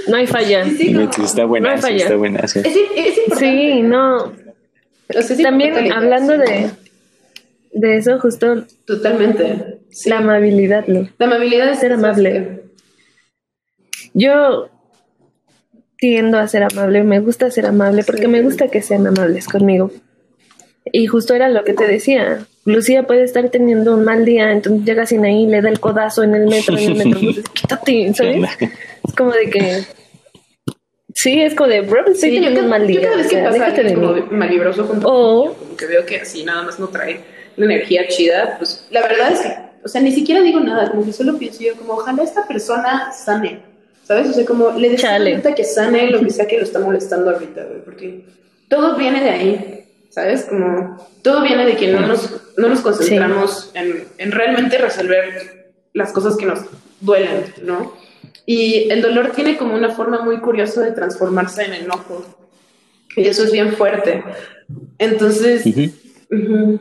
No hay falla. Sí, sí, como- está buena, No hay falla. está buena. sí. Es, es importante. Sí, no. O sea, es También la hablando de, de eso, justo Totalmente. Sí. la amabilidad, Lu. La amabilidad es Ser amable. Yo tiendo a ser amable, me gusta ser amable porque Sí. me gusta que sean amables conmigo. Y justo era lo que te decía. Lucía puede estar teniendo un mal día, entonces llega sin ahí, le da el codazo en el metro, en el metro, pues, quítate, ¿sabes? Es como de que. Sí, es como de, bro, estoy Sí, yo teniendo un mal yo día. cada vez o que sea, pasa de como malvibroso junto O- conmigo, como que veo que así nada más no trae la energía chida, pues la verdad es que, o sea, ni siquiera digo nada, como que solo pienso yo, como ojalá esta persona sane, ¿sabes? O sea, como le Chale. ahorita que sane lo que sea que lo está molestando ahorita, güey, porque todo viene de ahí, ¿sabes? Como todo viene de que no nos, no nos concentramos en, en realmente resolver las cosas que nos duelen, ¿no? Y el dolor tiene como una forma muy curiosa de transformarse en enojo. Y eso es bien fuerte. Entonces, Ujú. ujú.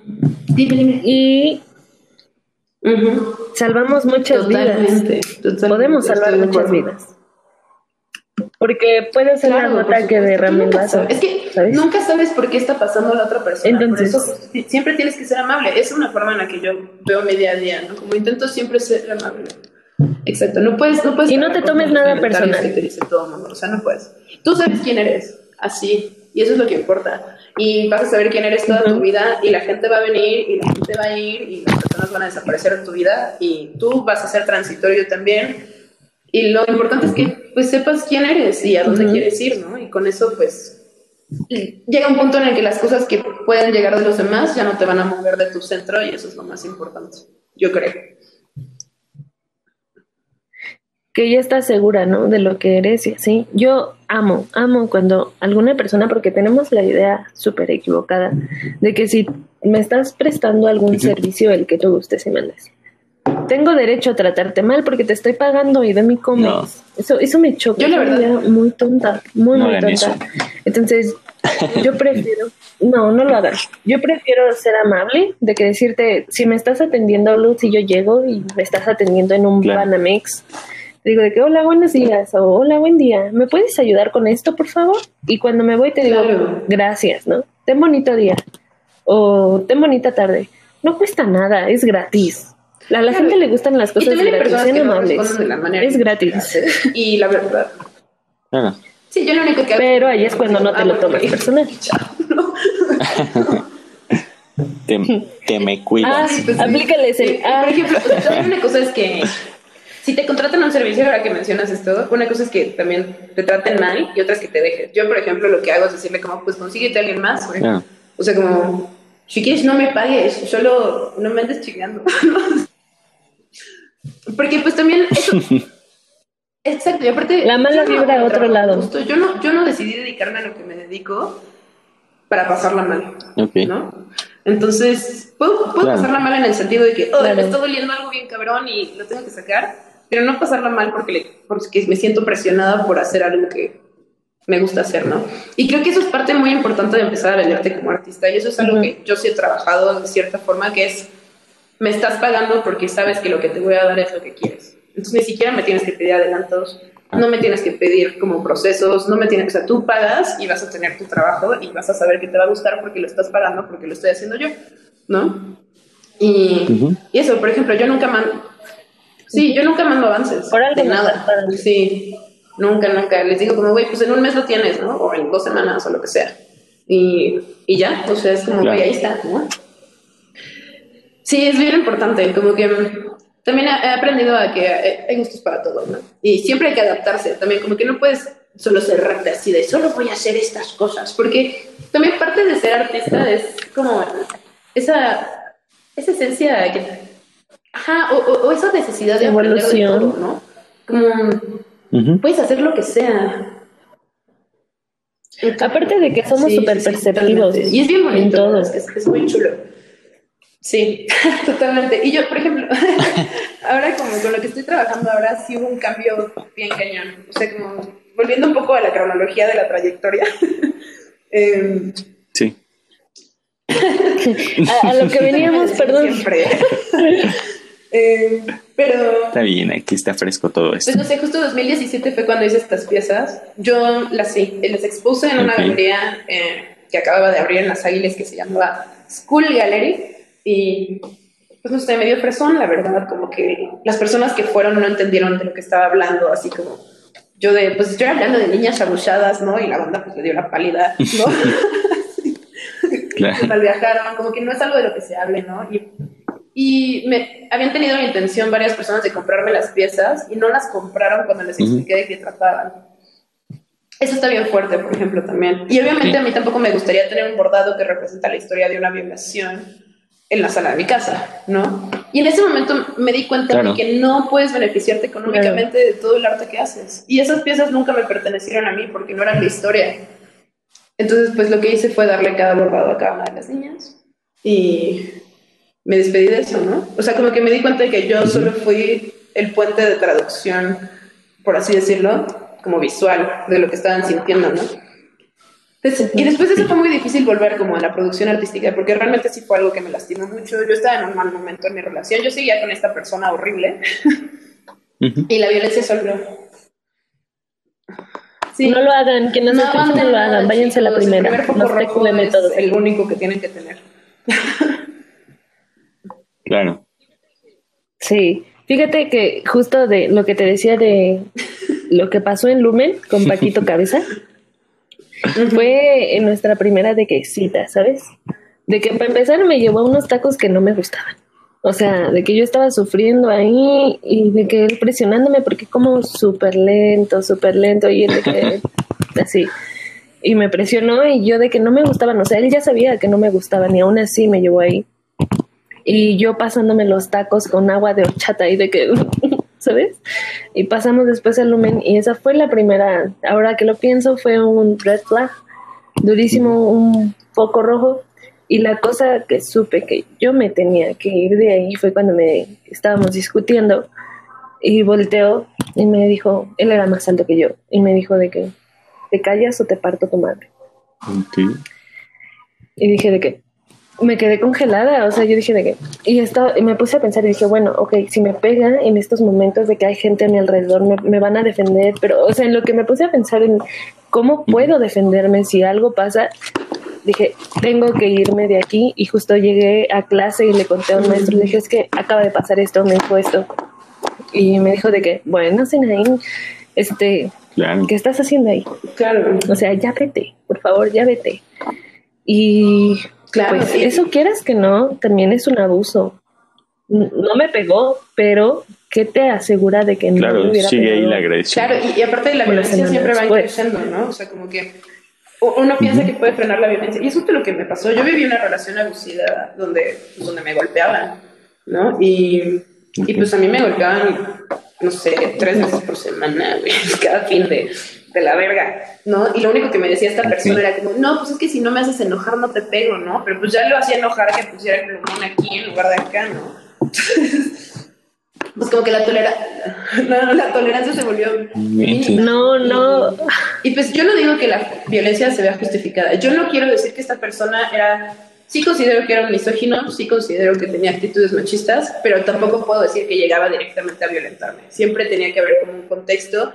dime, dime. Y Salvamos muchas vidas. Totalmente, Podemos salvar muchas vidas. Porque puede ser Claro, la gota que derrame el vaso. Es que ¿sabes? nunca sabes por qué está pasando la otra persona. Entonces- por eso si- siempre tienes que ser amable. Es una forma en la que yo veo mi día a día, ¿no? Como intento siempre ser amable. Exacto, no puedes, no puedes. Y no te tomes nada personal. Que te dice todo el mundo, o sea, no puedes. Tú sabes quién eres, así. Y eso es lo que importa. Y vas a saber quién eres toda tu vida y la gente va a venir y la gente va a ir y las personas van a desaparecer en tu vida y tú vas a ser transitorio también. Y lo importante es que pues sepas quién eres y a dónde quieres ir, ¿no? Y con eso pues llega un punto en el que las cosas que pueden llegar de los demás ya no te van a mover de tu centro y eso es lo más importante, yo creo. Que ya estás segura, ¿no? De lo que eres y así. Yo amo, amo cuando alguna persona, porque tenemos la idea súper equivocada de que si me estás prestando algún servicio, el que tú gustes y mandes, tengo derecho a tratarte mal porque te estoy pagando y de mi comes. Eso, eso me choca. Yo la verdad muy tonta, muy, muy tonta. Entonces, yo prefiero, no, no lo hagas. Yo prefiero ser amable de que decirte, si me estás atendiendo luz y yo llego y me estás atendiendo en un claro. Banamex, digo de que hola, buenos días o hola, buen día, ¿me puedes ayudar con esto, por favor? Y cuando me voy te digo, gracias, ¿no? Ten bonito día o ten bonita tarde. No cuesta nada, es gratis. A la gente le gustan las cosas gratis, sean amables. es gratis. Y la verdad. Ah. Sí, yo lo único que Pero ahí es cuando no te lo tomas personal. te, te, me cuidas. Ah, pues, aplícales el. Por ejemplo, una cosa es que si te contratan un servicio, ahora que mencionas esto, una cosa es que también te traten mal y otra es que te dejes. Yo, por ejemplo, lo que hago es decirle como, pues consíguete a alguien más. O sea, como, si quieres no me pagues, solo no me andes chingando. Porque pues también eso... Exacto, y aparte... La mala vibra a otro lado. Justo, yo, no, yo no decidí dedicarme a lo que me dedico para pasarla mal, ¿no? Entonces, puedo, puedo pasarla mal en el sentido de que oh, me está doliendo algo bien cabrón y lo tengo que sacar, pero no pasarla mal porque, porque me siento presionada por hacer algo que me gusta hacer, ¿no? Y creo que eso es parte muy importante de empezar a venderte como artista y eso es algo que yo sí he trabajado de cierta forma, que es me estás pagando porque sabes que lo que te voy a dar es lo que quieres. Entonces ni siquiera me tienes que pedir adelantos, no me tienes que pedir como procesos, no me tienes, o sea, tú pagas y vas a tener tu trabajo y vas a saber que te va a gustar porque lo estás pagando, porque lo estoy haciendo yo, ¿no? Y, y eso, por ejemplo, yo nunca mando, sí, yo nunca mando avances. Por algo de nada. Sí, nunca, nunca. Les digo como, güey, pues en un mes lo tienes, ¿no? O en dos semanas o lo que sea. Y, y ya, o sea, es como, güey, ahí está, ¿no? Sí, es bien importante, como que también he aprendido a que hay gustos para todo, ¿no? Y siempre hay que adaptarse, también como que no puedes solo cerrarte así de solo voy a hacer estas cosas, porque también parte de ser artista es como esa, esa esencia que, ajá, o, o, esa necesidad de evolución, todo, ¿no? Como puedes hacer lo que sea. Aparte de que somos súper perceptivos. y es bien bonito. En todo. Es, es muy chulo. Sí, totalmente. Y yo, por ejemplo, ahora como con lo que estoy trabajando ahora, sí hubo un cambio bien cañón. O sea, como volviendo un poco a la cronología de la trayectoria. eh, sí. a, a, lo que veníamos, perdón. Siempre. Eh, pero... Está bien, aquí está fresco todo esto. Pues no sé, justo 2017 fue cuando hice estas piezas. Yo las, las expuse en una okay. galería eh, que acababa de abrir en Las Águilas que se llamaba School Gallery y pues no sé, medio fresón, la verdad, como que las personas que fueron no entendieron de lo que estaba hablando, así como yo de, pues estoy hablando de niñas abusadas, ¿no? Y la banda pues le dio la pálida, ¿no? claro. viajaron, como que no es algo de lo que se hable, ¿no? Y, y me habían tenido la intención varias personas de comprarme las piezas y no las compraron cuando les expliqué uh -huh. de qué trataban. Eso está bien fuerte, por ejemplo, también. Y obviamente sí. a mí tampoco me gustaría tener un bordado que representa la historia de una violación en la sala de mi casa, ¿no? Y en ese momento me di cuenta claro. de que no puedes beneficiarte económicamente claro. de todo el arte que haces. Y esas piezas nunca me pertenecieron a mí porque no eran mi historia. Entonces, pues lo que hice fue darle cada bordado a cada una de las niñas y me despedí de eso, ¿no? O sea, como que me di cuenta de que yo solo fui el puente de traducción, por así decirlo, como visual de lo que estaban sintiendo, ¿no? Entonces, y después de eso fue muy difícil volver como a la producción artística, porque realmente sí fue algo que me lastimó mucho. Yo estaba en un mal momento en mi relación, yo seguía con esta persona horrible uh -huh. y la violencia solo. Sí. No lo hagan, quienes no, no, no, lo hagan, váyanse la primera. El primer foco rojo es el único que tienen que tener. Claro. Sí, fíjate que justo de lo que te decía de lo que pasó en Lumen con Paquito Cabeza, fue en nuestra primera de que cita, ¿sabes? De que para empezar me llevó a unos tacos que no me gustaban. O sea, de que yo estaba sufriendo ahí y de que él presionándome porque como súper lento, súper lento y él de que así. Y me presionó y yo de que no me gustaban, o sea, él ya sabía que no me gustaban y aún así me llevó ahí. Y yo pasándome los tacos con agua de horchata y de que, ¿sabes? Y pasamos después al lumen y esa fue la primera, ahora que lo pienso, fue un red flag, durísimo, un foco rojo y la cosa que supe que yo me tenía que ir de ahí fue cuando me estábamos discutiendo y volteó y me dijo, él era más alto que yo, y me dijo de que te callas o te parto tu madre. Y dije de que me quedé congelada, o sea, yo dije de que, y, me puse a pensar y dije, bueno, ok, si me pega en estos momentos de que hay gente a mi alrededor, me, me van a defender, pero, o sea, en lo que me puse a pensar en cómo puedo defenderme si algo pasa, dije, tengo que irme de aquí y justo llegué a clase y le conté a un maestro, le dije, es que acaba de pasar esto, me dijo esto. Y me dijo de que, bueno, Sinaín, este, ¿qué estás haciendo ahí? Claro. O sea, ya vete, por favor, ya vete. Y claro, pues eso quieras que no, también es un abuso. No me pegó, pero ¿qué te asegura de que no claro, me hubiera sigue ahí la agresión. Claro, y, y aparte de la violencia semana siempre va creciendo, ¿no? O sea, como que uno piensa que puede frenar la violencia. Y eso fue lo que me pasó. Yo viví una relación abusiva donde, pues, donde me golpeaban, ¿no? Y, y pues a mí me golpeaban, no sé, tres veces por semana, güey, cada fin de, de la verga, ¿no? Y lo único que me decía esta persona era como, no, pues es que si no me haces enojar no te pego, ¿no? Pero pues ya lo hacía enojar que pusiera el plumón aquí en lugar de acá, ¿no? pues como que la, tolera no, la tolerancia se volvió. No, no. Y pues yo no digo que la violencia se vea justificada. Yo no quiero decir que esta persona era. Sí considero que era un misógino, sí considero que tenía actitudes machistas, pero tampoco puedo decir que llegaba directamente a violentarme. Siempre tenía que haber como un contexto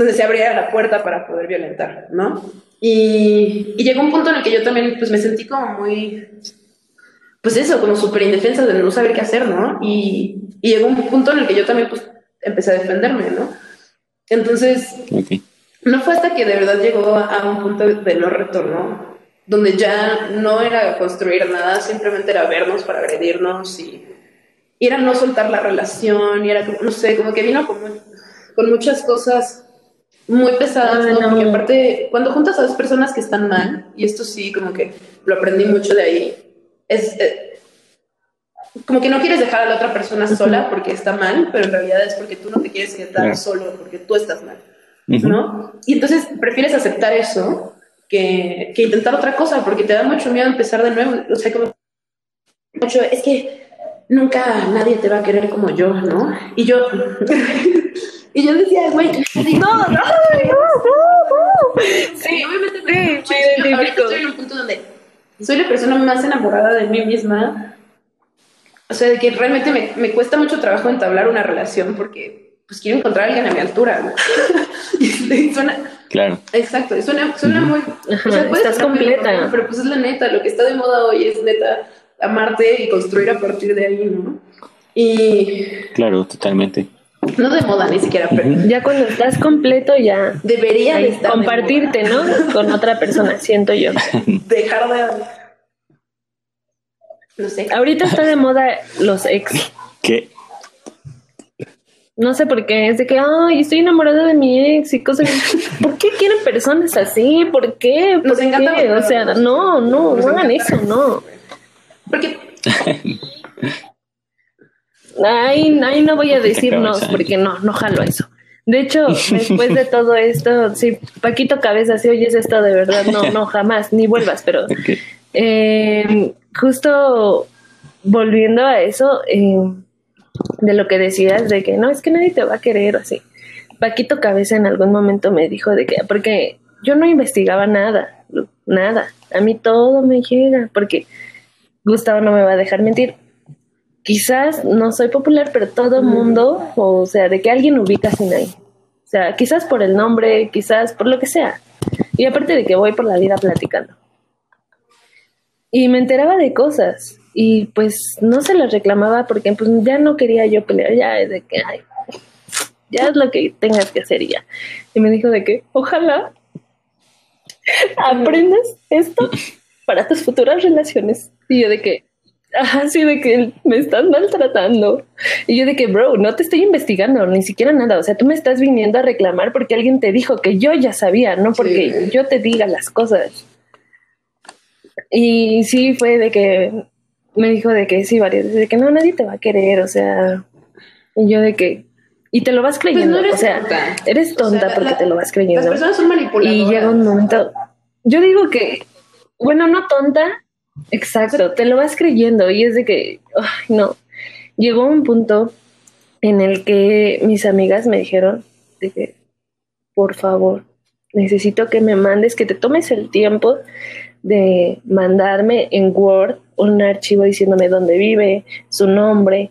donde se abriera la puerta para poder violentar, ¿no? Y, y llegó un punto en el que yo también pues me sentí como muy, pues eso, como súper indefensa de no saber qué hacer, ¿no? Y, y llegó un punto en el que yo también pues empecé a defenderme, ¿no? Entonces, Ok. no fue hasta que de verdad llegó a un punto de no retorno, donde ya no era construir nada, simplemente era vernos para agredirnos y, y era no soltar la relación, y era como, no sé, como que vino con, con muchas cosas muy pesadas, ¿no? no. Porque aparte, cuando juntas a dos personas que están mal, y esto sí, como que lo aprendí mucho de ahí, es... eh, como que no quieres dejar a la otra persona sola porque está mal, pero en realidad es porque tú no te quieres quedar Claro. solo porque tú estás mal. Ujú. ¿no? Y entonces prefieres aceptar eso que, que intentar otra cosa, porque te da mucho miedo empezar de nuevo. O sea, como mucho, es que nunca nadie te va a querer como yo, ¿no? Y yo, y yo decía, güey, no, no, no, Sí, obviamente sí, me Ahorita identifico. estoy en un punto donde soy la persona más enamorada de mí misma. O sea, de que realmente me, me cuesta mucho trabajo entablar una relación porque pues quiero encontrar a alguien a mi altura. ¿no? y suena, Claro. Exacto, y suena, suena muy... Ajá, estás completa. Pero pues es la neta, lo que está de moda hoy es neta amarte y construir a partir de ahí, ¿no? Y Claro, totalmente. No de moda ni siquiera, pero Ya cuando estás completo, ya debería de estar de compartirte, ¿no? Con otra persona, siento yo. Dejar de... No sé. Ahorita está de moda los ex. ¿Qué? No sé por qué, es de que, ay, estoy enamorada de mi ex y cosas. ¿Por qué quieren personas así? ¿Por qué? ¿Por Nos encanta? O sea, no, no, Nos no hagan encanta. eso, no. Porque Ay, ay, no voy a decir no, porque no, no jalo eso. De hecho, después de todo esto, sí, Paquito Cabeza, si oyes esto de verdad, no, no, jamás, ni vuelvas, pero eh, justo volviendo a eso, eh, de lo que decías, de que no, es que nadie te va a querer o así. Paquito Cabeza en algún momento me dijo de que, porque yo no investigaba nada, nada, a mí todo me llega, porque Gustavo no me va a dejar mentir. Quizás no soy popular, pero todo el mundo, o sea, de que alguien ubica a Sinaí. O sea, quizás por el nombre, quizás por lo que sea. Y aparte de que voy por la vida platicando. Y me enteraba de cosas y pues no se las reclamaba porque pues ya no quería yo pelear, ya es de que, ay, ya es lo que tengas que hacer y ya. Y me dijo de que, ojalá aprendas esto para tus futuras relaciones. Y yo de que, ajá, sí, de que me estás maltratando. Y yo de que, bro, no te estoy investigando, ni siquiera nada. O sea, tú me estás viniendo a reclamar porque alguien te dijo que yo ya sabía, no porque yo te diga las cosas. Y sí, fue de que me dijo de que sí, varias veces, de que no, nadie te va a querer, o sea, y yo de que, y te lo vas Pues creyendo, no eres o sea, tonta. eres tonta O sea, porque la- te lo vas Las creyendo. personas son manipuladoras. Y llega un momento, yo digo que, bueno, no tonta, exacto, te lo vas creyendo y es de que, no, llegó un punto en el que mis amigas me dijeron de que, por favor, necesito que me mandes, que te tomes el tiempo de mandarme en Word un archivo diciéndome dónde vive, su nombre,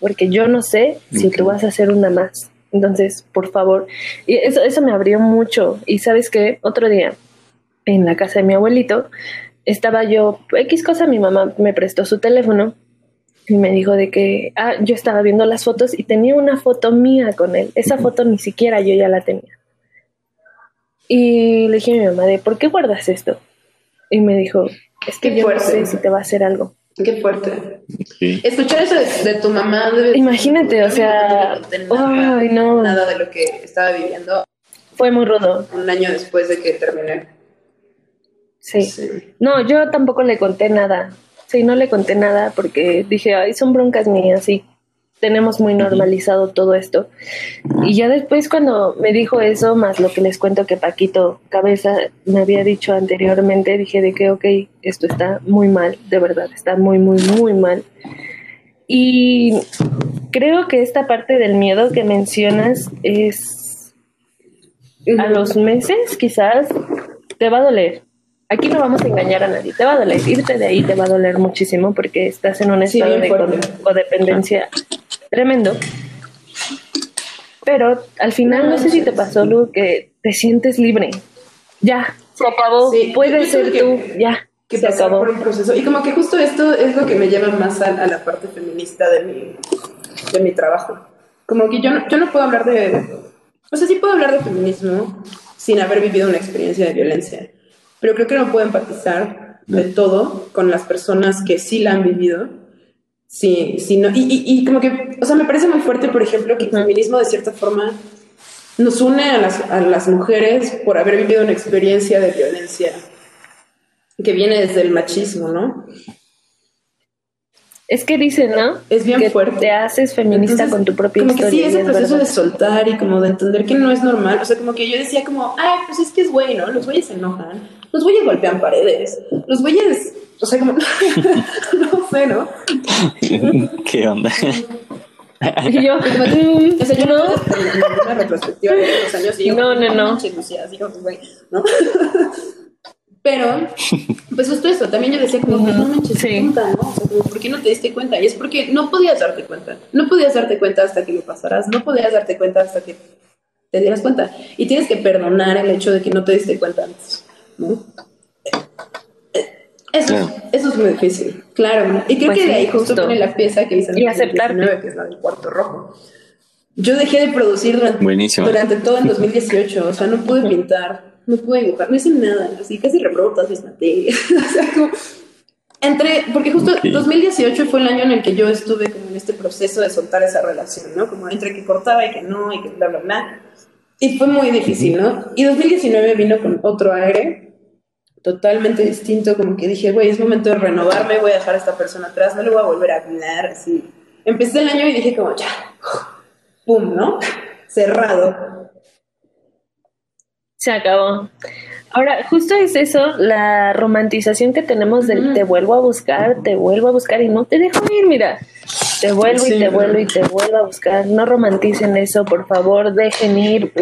porque yo no sé si tú vas a hacer una más. Entonces, por favor, y eso, eso me abrió mucho. Y sabes qué, otro día, en la casa de mi abuelito, estaba yo, X cosa, mi mamá me prestó su teléfono y me dijo de que, ah, yo estaba viendo las fotos y tenía una foto mía con él. Esa foto ni siquiera yo ya la tenía. Y le dije a mi mamá de, ¿por qué guardas esto? Y me dijo, es que Qué yo no fuerte. sé si te va a hacer algo. Qué fuerte. Sí. Escuchar eso de, de tu mamá debe Imagínate, o sea, no te nada, ay, no. nada de lo que estaba viviendo Fue muy rudo. un año después de que terminé. Sí. Sí. No, yo tampoco le conté nada. Sí, no le conté nada porque dije, ay, son broncas mías y tenemos muy normalizado todo esto. Y ya después cuando me dijo eso, más lo que les cuento que Paquito Cabeza me había dicho anteriormente, dije de que, ok, esto está muy mal, de verdad, está muy, muy, muy mal. Y creo que esta parte del miedo que mencionas es a los meses, quizás, te va a doler. Aquí no vamos a engañar a nadie, te va a doler. Irte de ahí te va a doler muchísimo porque estás en un Sí, estado bien de codependencia tremendo. Pero al final, no sé si te pasó, Lu, que te sientes libre. Ya, se acabó. Sí, Puedes ser tú, ya, que se acabó. por un proceso. Y como que justo esto es lo que me lleva más a, a la parte feminista de mi, de mi trabajo. Como que yo no, yo no puedo hablar de... O sea, sí puedo hablar de feminismo sin haber vivido una experiencia de violencia, pero creo que no puedo empatizar de todo con las personas que sí la han vivido. Sí, sí, no. Y, y, y como que, o sea, me parece muy fuerte, por ejemplo, que el feminismo de cierta forma nos une a las, a las mujeres por haber vivido una experiencia de violencia que viene desde el machismo, ¿no? Es que dicen, ¿no? Es bien que fuerte. te haces feminista Entonces, con tu propia como historia. que sí, ese es proceso verdad. de soltar y como de entender que no es normal. O sea, como que yo decía como, ay, pues es que es güey, ¿no? Los güeyes se enojan, los güeyes golpean paredes, los güeyes, o sea, como, no sé, ¿no? ¿Qué onda? Y yo, mm, O sea, yo no una retrospectiva de los años y digo, No, no, no. así como, güey, ¿no? Pero, pues justo eso, también yo decía como, pues no manches, Sí. qué tonta, ¿no? O sea, como, ¿por qué no te diste cuenta? Y es porque no podías darte cuenta. No podías darte cuenta hasta que lo pasaras, no podías darte cuenta hasta que te dieras cuenta. Y tienes que perdonar el hecho de que no te diste cuenta antes, ¿no? Eso, Claro. eso es muy difícil, claro. Y creo Pues que de ahí justo justo. viene la pieza que hice en Y. 2019, que es la del cuarto rojo. Yo dejé de producir durante, durante todo el 2018, o sea, no pude pintar, no pude dibujar, no hice nada, así casi reprobo todas mis materias. o sea, como, entre, porque justo Ok. 2018 fue el año en el que yo estuve como en este proceso de soltar esa relación, ¿no? Como entre que cortaba y que no, y que bla, bla, bla. Y fue muy difícil, ¿no? Y 2019 vino con otro aire totalmente distinto, como que dije, güey, es momento de renovarme, voy a dejar a esta persona atrás, no le voy a volver a hablar, así. Empecé el año y dije como, ya, pum, ¿no? Cerrado. Se acabó. Ahora, justo es eso, la romantización que tenemos del te vuelvo a buscar, te vuelvo a buscar y no te dejo ir, mira. Te vuelvo Sí, y te no. vuelvo y te vuelvo a buscar. No romanticen eso, por favor, dejen ir.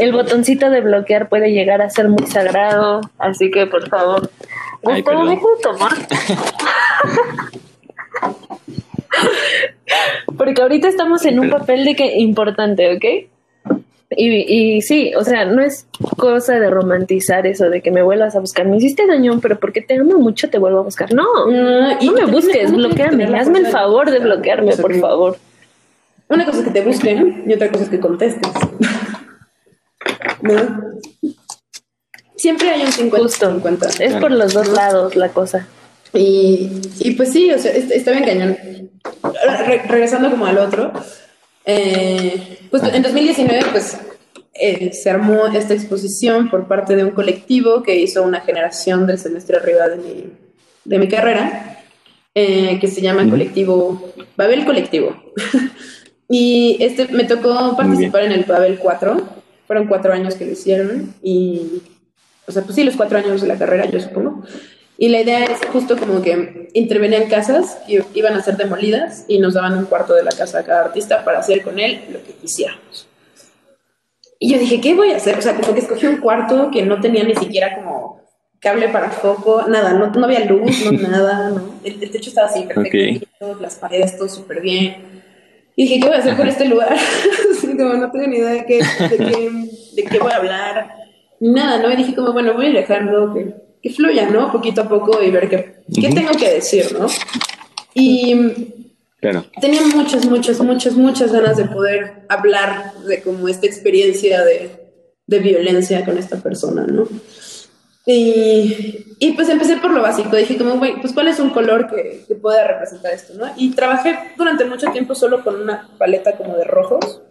El botoncito de bloquear puede llegar a ser muy sagrado, así que por favor. Ay, Gustavo, deja de tomar. Porque ahorita estamos en un papel de que importante, ¿ok? Y, y sí, o sea, no es cosa de romantizar eso de que me vuelvas a buscar. Me hiciste daño, pero porque te amo mucho te vuelvo a buscar. No, No, y no me busques, que bloqueame. Hazme el favor de bloquearme, por como- favor. Una cosa es que te busquen y otra cosa es que contestes. ¿No? siempre hay un 50-50. Es por los dos lados la cosa. Y, y pues sí, o sea, está bien cañón. regresando como al otro, eh, pues en 2019 pues eh, se armó esta exposición por parte de un colectivo que hizo una generación del semestre arriba de mi, de mi carrera, eh, que se llama Colectivo, Babel Colectivo. y este me tocó participar en el Babel 4, fueron cuatro años que lo hicieron y, o sea, pues sí, los cuatro años de la carrera, yo supongo. Y la idea es justo como que intervenían casas que iban a ser demolidas y nos daban un cuarto de la casa a cada artista para hacer con él lo que quisiéramos. Y yo dije, ¿qué voy a hacer? O sea, como que escogí un cuarto que no tenía ni siquiera como cable para foco, nada, no, no había luz, no nada, ¿no? El, techo estaba así perfecto, las paredes todo súper bien. Y dije, ¿qué voy a hacer con este lugar? como no tengo ni idea de qué, de qué, de qué voy a hablar, nada, ¿no? Y dije como, bueno, voy a dejarlo que que fluya, ¿no? Poquito a poco y ver qué, qué tengo que decir, ¿no? Y claro. tenía muchas, muchas, muchas, muchas ganas de poder hablar de como esta experiencia de, de violencia con esta persona, ¿no? Y, y, pues empecé por lo básico, dije como, güey, pues cuál es un color que, que, pueda representar esto, ¿no? Y trabajé durante mucho tiempo solo con una paleta como de rojos.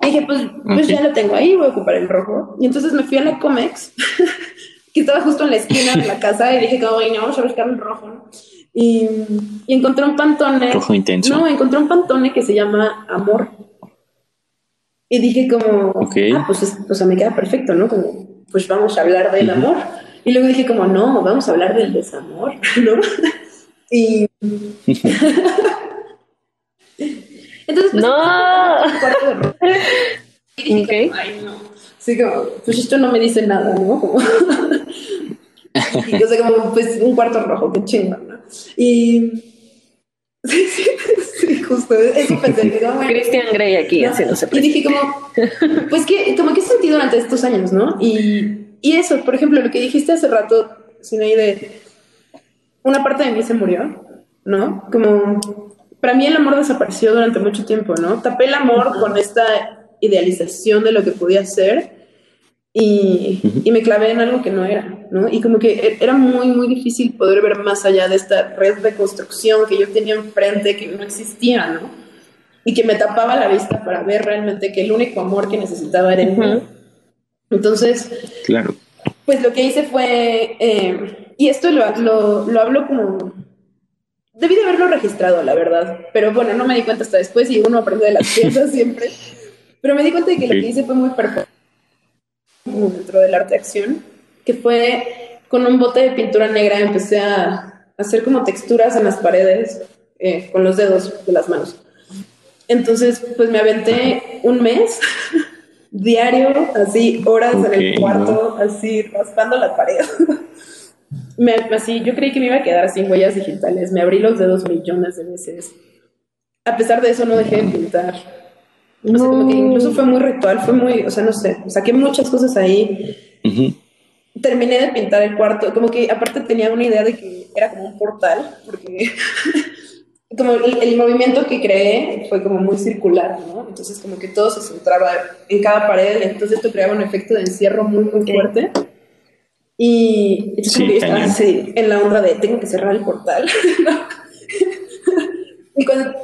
Y dije, pues, pues ya lo tengo ahí, voy a ocupar el rojo. Y entonces me fui a la Comex que estaba justo en la esquina de la casa y dije, como, no, vamos a buscar un rojo, ¿no? Y, y, encontré un pantone. Rojo intenso. No, encontré un pantone que se llama Amor. Y dije como, ah, pues o sea, me queda perfecto, ¿no? Como, pues vamos a hablar del amor. Y luego dije como, no, vamos a hablar del desamor, ¿no? y... Entonces, pues, no. Y dije, ay, no Sí, como, pues esto no me dice nada, ¿no? Como, y sé como, pues un cuarto rojo, qué chingón, ¿no? Y sí, sí, sí, justo, eso pensé. Digo, Christian Grey aquí ¿no? haciéndose Y dije como, pues que, como he sentido durante estos años, ¿no? Y, y eso, por ejemplo, lo que dijiste hace rato, sin ahí de, una parte de mí se murió, ¿no? Como, para mí el amor desapareció durante mucho tiempo, ¿no? Tapé el amor con esta idealización de lo que podía ser y, y, me clavé en algo que no era, ¿no? Y como que e, era muy, muy difícil poder ver más allá de esta red de construcción que yo tenía enfrente, que no existía, ¿no? Y que me tapaba la vista para ver realmente que el único amor que necesitaba era el Entonces, claro. Pues lo que hice fue, eh, y esto lo, lo, lo hablo como debí de haberlo registrado, la verdad. Pero bueno, no me di cuenta hasta después y uno aprende de las piezas siempre. Pero me di cuenta de que lo que hice fue muy perfecto dentro del arte acción, que fue con un bote de pintura negra empecé a hacer como texturas en las paredes eh, con los dedos de las manos. Entonces, pues me aventé un mes diario, así horas en el cuarto, así raspando la pared. me, así, yo creí que me iba a quedar sin huellas digitales. Me abrí los dedos millones de veces. A pesar de eso, no dejé de pintar no. incluso fue muy ritual, fue muy, o sea, no sé, saqué muchas cosas ahí. Terminé de pintar el cuarto, como que aparte tenía una idea de que era como un portal, porque como el, movimiento que creé fue como muy circular, ¿no? Entonces como que todo se centraba en cada pared, entonces esto creaba un efecto de encierro muy, muy fuerte. Y entonces como que yo estaba así en la onda de tengo que cerrar el portal, y cuando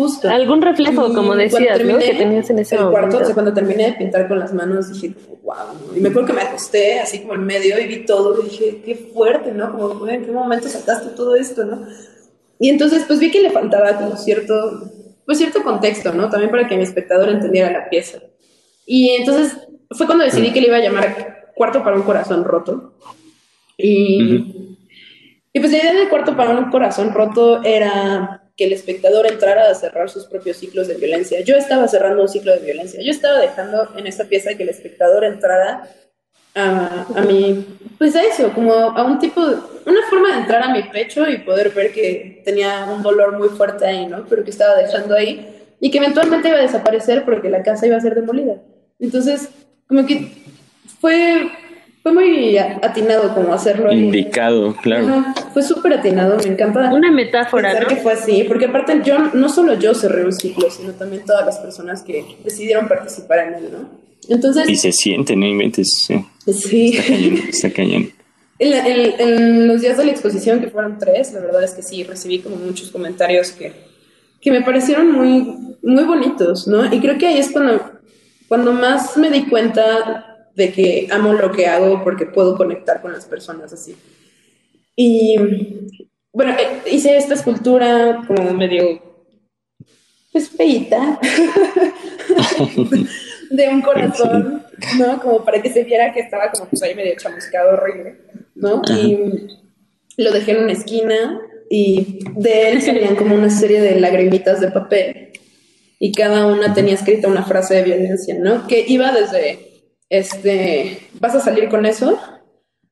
Justo. Algún reflejo, como decías, ¿no? Que tenías en ese el cuarto, o sea, cuando terminé de pintar con las manos, dije, wow. Y me acuerdo que me acosté así como en medio y vi todo y dije, qué fuerte, ¿no? Como, ¿en qué momento sacaste todo esto, no? Y entonces, pues vi que le faltaba como cierto, pues cierto contexto, ¿no? También para que mi espectador entendiera la pieza. Y entonces fue cuando decidí que le iba a llamar Cuarto para un Corazón Roto. Y, y pues la idea de Cuarto para un Corazón Roto era que el espectador entrara a cerrar sus propios ciclos de violencia. Yo estaba cerrando un ciclo de violencia. Yo estaba dejando en esta pieza que el espectador entrara a, a mi, pues a eso, como a un tipo, una forma de entrar a mi pecho y poder ver que tenía un dolor muy fuerte ahí, ¿no? Pero que estaba dejando ahí y que eventualmente iba a desaparecer porque la casa iba a ser demolida. Entonces, como que fue fue muy atinado como hacerlo. Indicado, claro. fue súper atinado, me encanta. Una metáfora, ¿no? que fue así, porque aparte yo, no solo yo cerré un ciclo, sino también todas las personas que decidieron participar en él, ¿no? Entonces... Y se siente, no inventes. Sí. sí. Está cañón, está cañón. En, la- en- en los días de la exposición, que fueron tres, la verdad es que sí, recibí como muchos comentarios que, que me parecieron muy, muy bonitos, ¿no? Y creo que ahí es cuando, cuando más me di cuenta de que amo lo que hago porque puedo conectar con las personas así. Y bueno, eh, hice esta escultura como medio, pues feita, de un corazón, ¿no? Como para que se viera que estaba como pues ahí medio chamuscado, horrible, ¿no? Y lo dejé en una esquina y de él salían como una serie de lagrimitas de papel y cada una tenía escrita una frase de violencia, ¿no? Que iba desde, este, vas a salir con eso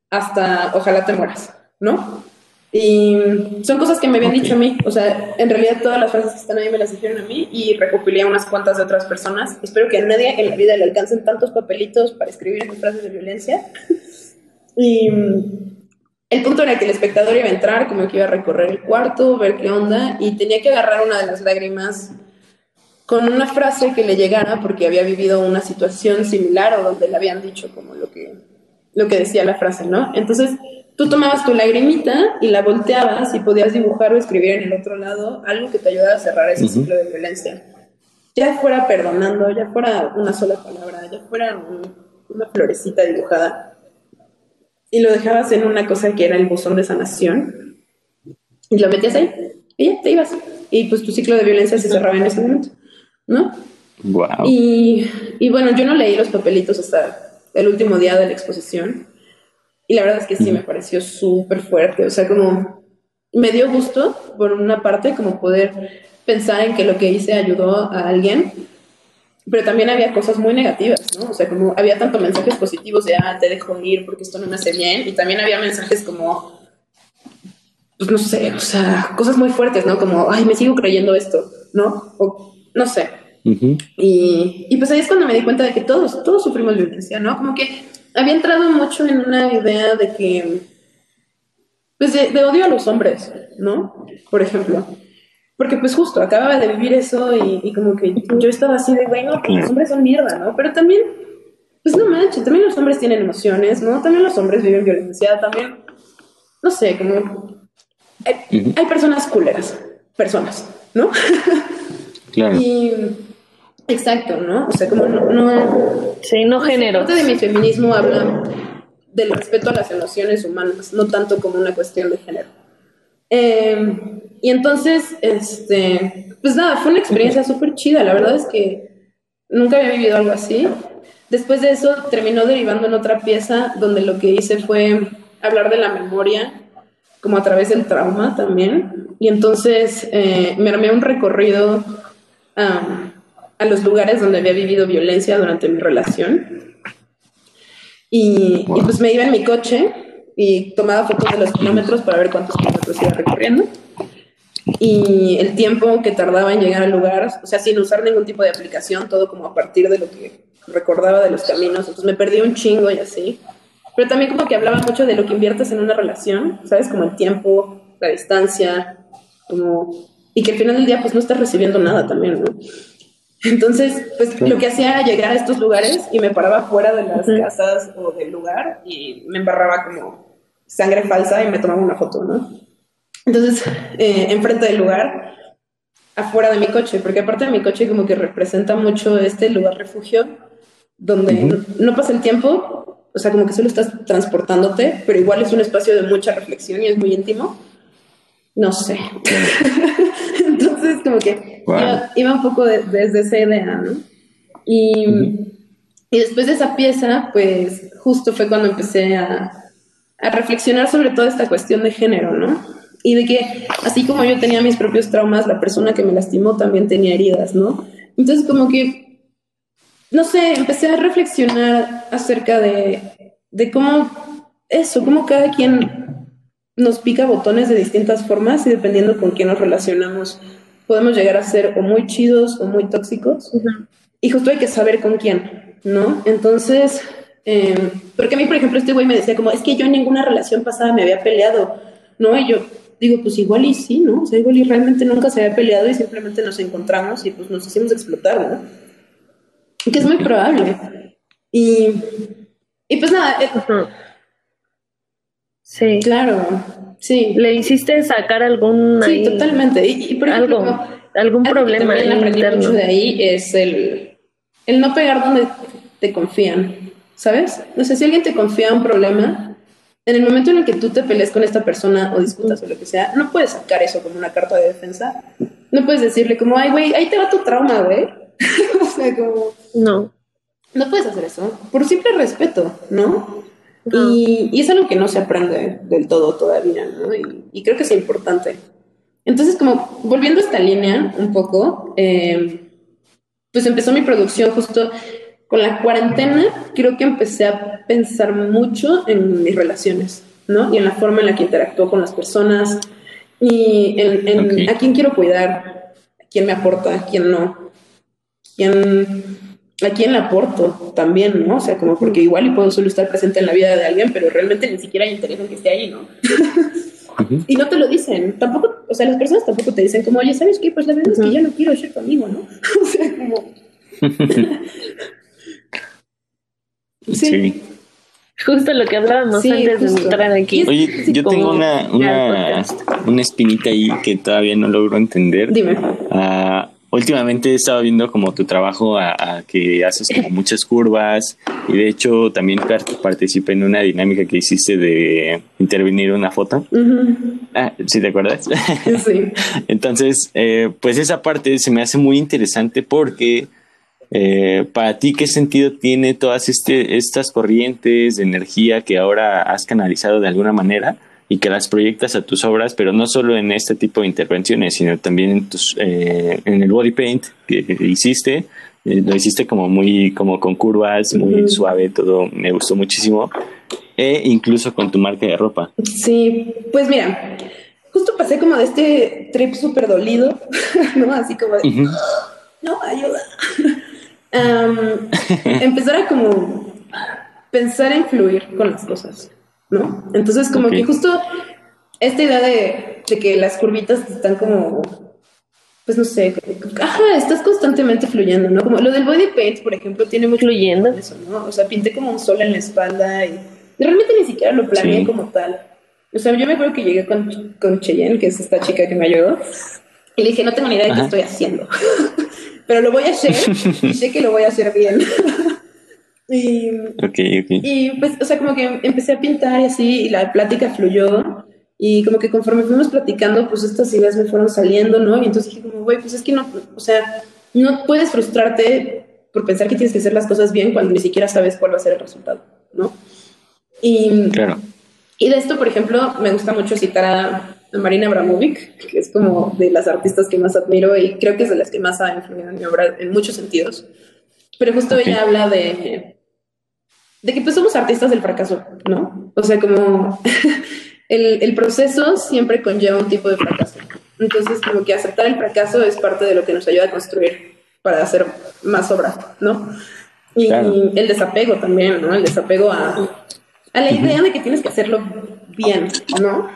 hasta ojalá te mueras, ¿no? Y son cosas que me habían dicho a mí, o sea, en realidad todas las frases que están ahí me las dijeron a mí y recopilé unas cuantas de otras personas. Espero que a nadie en la vida le alcancen tantos papelitos para escribir esas frases de violencia. Y mm, el punto era que el espectador iba a entrar, como que iba a recorrer el cuarto, ver qué onda, y tenía que agarrar una de las lágrimas con una frase que le llegara porque había vivido una situación similar o donde le habían dicho como lo que, lo que decía la frase, ¿no? Entonces tú tomabas tu lagrimita y la volteabas y podías dibujar o escribir en el otro lado algo que te ayudara a cerrar ese ciclo de violencia. Ya fuera perdonando, ya fuera una sola palabra, ya fuera un- una florecita dibujada. Y lo dejabas en una cosa que era el buzón de sanación y lo metías ahí y ya te ibas. Y pues tu ciclo de violencia se cerraba en ese momento, ¿no? Wow. Y, y bueno, yo no leí los papelitos hasta el último día de la exposición. Y la verdad es que sí me pareció súper fuerte. O sea, como me dio gusto, por una parte, como poder pensar en que lo que hice ayudó a alguien. Pero también había cosas muy negativas, ¿no? O sea, como había tanto mensajes positivos de, ah, te dejo ir porque esto no me hace bien. Y también había mensajes como, pues no sé, o sea, cosas muy fuertes, ¿no? Como, ay, me sigo creyendo esto, ¿no? O no sé. Y, y pues ahí es cuando me di cuenta de que todos, todos sufrimos violencia, ¿no? Como que había entrado mucho en una idea de que, pues de, de odio a los hombres, ¿no? Por ejemplo. Porque pues justo acababa de vivir eso y, y como que yo estaba así de, bueno, pues los hombres son mierda, ¿no? Pero también, pues no manches, también los hombres tienen emociones, ¿no? También los hombres viven violencia, también, no sé, como... Hay personas culeras, personas, ¿no? Claro. Y exacto, ¿no? O sea, como no, no Sí, no género. parte de mi feminismo habla del respeto a las emociones humanas, no tanto como una cuestión de género. Eh, y entonces, este, pues nada, fue una experiencia súper chida. La verdad es que nunca había vivido algo así. Después de eso terminó derivando en otra pieza donde lo que hice fue hablar de la memoria, como a través del trauma también. Y entonces eh, me armé un recorrido am, a los lugares donde había vivido violencia durante mi relación. Y, y pues me iba en mi coche y tomaba fotos de los kilómetros para ver cuántos kilómetros iba recorriendo. Y el tiempo que tardaba en llegar al lugar, o sea, sin usar ningún tipo de aplicación, todo como a partir de lo que recordaba de los caminos. Entonces me perdí un chingo y así. Pero también como que hablaba mucho de lo que inviertes en una relación, ¿sabes? Como el tiempo, la distancia, como... Y que al final del día pues no estás recibiendo nada también, ¿no? Entonces, pues lo que hacía era llegar a estos lugares y me paraba fuera de las casas o del lugar y me embarraba como sangre falsa y me tomaba una foto, ¿no? Entonces, eh, enfrente del lugar, afuera de mi coche, porque aparte de mi coche como que representa mucho este lugar refugio donde Ujú. no, no pasa el tiempo, o sea, como que solo estás transportándote, pero igual es un espacio de mucha reflexión y es muy íntimo. No sé. Entonces, como que Wow. iba, iba un poco de- desde esa idea, ¿no? Y, y después de esa pieza, pues justo fue cuando empecé a, a reflexionar sobre toda esta cuestión de género, ¿no? Y de que así como yo tenía mis propios traumas, la persona que me lastimó también tenía heridas, ¿no? Entonces como que, no sé, empecé a reflexionar acerca de, de cómo eso, cómo cada quien nos pica botones de distintas formas y dependiendo con quién nos relacionamos, podemos llegar a ser o muy chidos o muy tóxicos. Y justo hay que saber con quién, ¿no? Entonces, eh, porque a mí, por ejemplo, este güey me decía como, es que yo en ninguna relación pasada me había peleado, ¿no? Y yo digo, pues igual y sí, ¿no? O sea, igual y realmente nunca se había peleado y simplemente nos encontramos y pues nos hicimos explotar, ¿no? Que es muy probable. Y, y pues nada, eh. Sí. claro, sí. ¿Le hiciste sacar algún Sí, ahí- totalmente. Y, y por ejemplo, algo, algún algo que problema también ahí aprendí interno? mucho de ahí es el, el no pegar donde te confían, ¿sabes? O sea, si alguien te confía un problema, en el momento en el que tú te pelees con esta persona o discutas o lo que sea, no puedes sacar eso como una carta de defensa. No puedes decirle como, ay, güey, ahí te va tu trauma, güey. o sea, como, No. no puedes hacer eso. Por simple respeto, ¿no? No. Y, y es algo que no se aprende del todo todavía, ¿no? Y, y creo que es importante. Entonces, como volviendo a esta línea un poco, eh, pues empezó mi producción justo con la cuarentena. Creo que empecé a pensar mucho en mis relaciones, ¿no? Y en la forma en la que interactúo con las personas y en, en Ok. a quién quiero cuidar, a quién me aporta, a quién no, quién, a quién le aporto también, ¿no? O sea, como porque igual y puedo solo estar presente en la vida de alguien, pero realmente ni siquiera hay interés en que esté ahí, ¿no? Y no te lo dicen, tampoco, o sea, las personas tampoco te dicen como, oye, ¿sabes qué? Pues la verdad es que ya no quiero ser tu amigo, ¿no? o sea, como... Sí. Sí. Justo lo que hablábamos Sí, antes de entrar aquí. Oye, Sí, yo tengo una, una, una espinita ahí que todavía no logro entender. Dime. Ah, últimamente he estado viendo como tu trabajo a, a que haces como muchas curvas y de hecho también par- participé en una dinámica que hiciste de intervenir una foto. Ah, ¿sí te acuerdas? Sí. Entonces, eh, pues esa parte se me hace muy interesante porque eh, para ti, ¿qué sentido tiene todas este, estas corrientes de energía que ahora has canalizado de alguna manera y que las proyectas a tus obras, pero no solo en este tipo de intervenciones, sino también en, tus, eh, en el body paint que, hiciste? Eh, lo hiciste como muy, como con curvas, muy suave, todo me gustó muchísimo. E incluso con tu marca de ropa. Sí, pues mira, justo pasé como de este trip súper dolido, ¿no? Así como de, Ujú. no, ayuda. Am, empezar a como pensar en fluir con las cosas, ¿no? Entonces como Ok. que justo esta idea de, de que las curvitas están como, pues no sé, ajá, estás constantemente fluyendo, ¿no? Como lo del body paint, por ejemplo, tiene mucho Fluyendo. eso, ¿no? O sea, pinté como un sol en la espalda y realmente ni siquiera lo planeé Sí. como tal. O sea, yo me acuerdo que llegué con, con Cheyenne, que es esta chica que me ayudó, y le dije, no tengo ni idea de qué estoy haciendo, pero lo voy a hacer y sé que lo voy a hacer bien. y, Ok, ok. y pues, o sea, como que empecé a pintar y así, y la plática fluyó. Y como que conforme fuimos platicando, pues estas ideas me fueron saliendo, ¿no? Y entonces dije como, güey, pues es que no, o sea, no puedes frustrarte por pensar que tienes que hacer las cosas bien cuando ni siquiera sabes cuál va a ser el resultado, ¿no? Y, Claro. y de esto, por ejemplo, me gusta mucho citar a, a Marina Abramovic, que es como de las artistas que más admiro y creo que es de las que más ha influido en mi obra en muchos sentidos. Pero justo Ok. ella habla de, de que pues somos artistas del fracaso, ¿no? O sea, como el, el proceso siempre conlleva un tipo de fracaso. Entonces, como que aceptar el fracaso es parte de lo que nos ayuda a construir para hacer más obra, ¿no? Y Claro. el desapego también, ¿no? El desapego a, a la idea de que tienes que hacerlo bien, ¿no?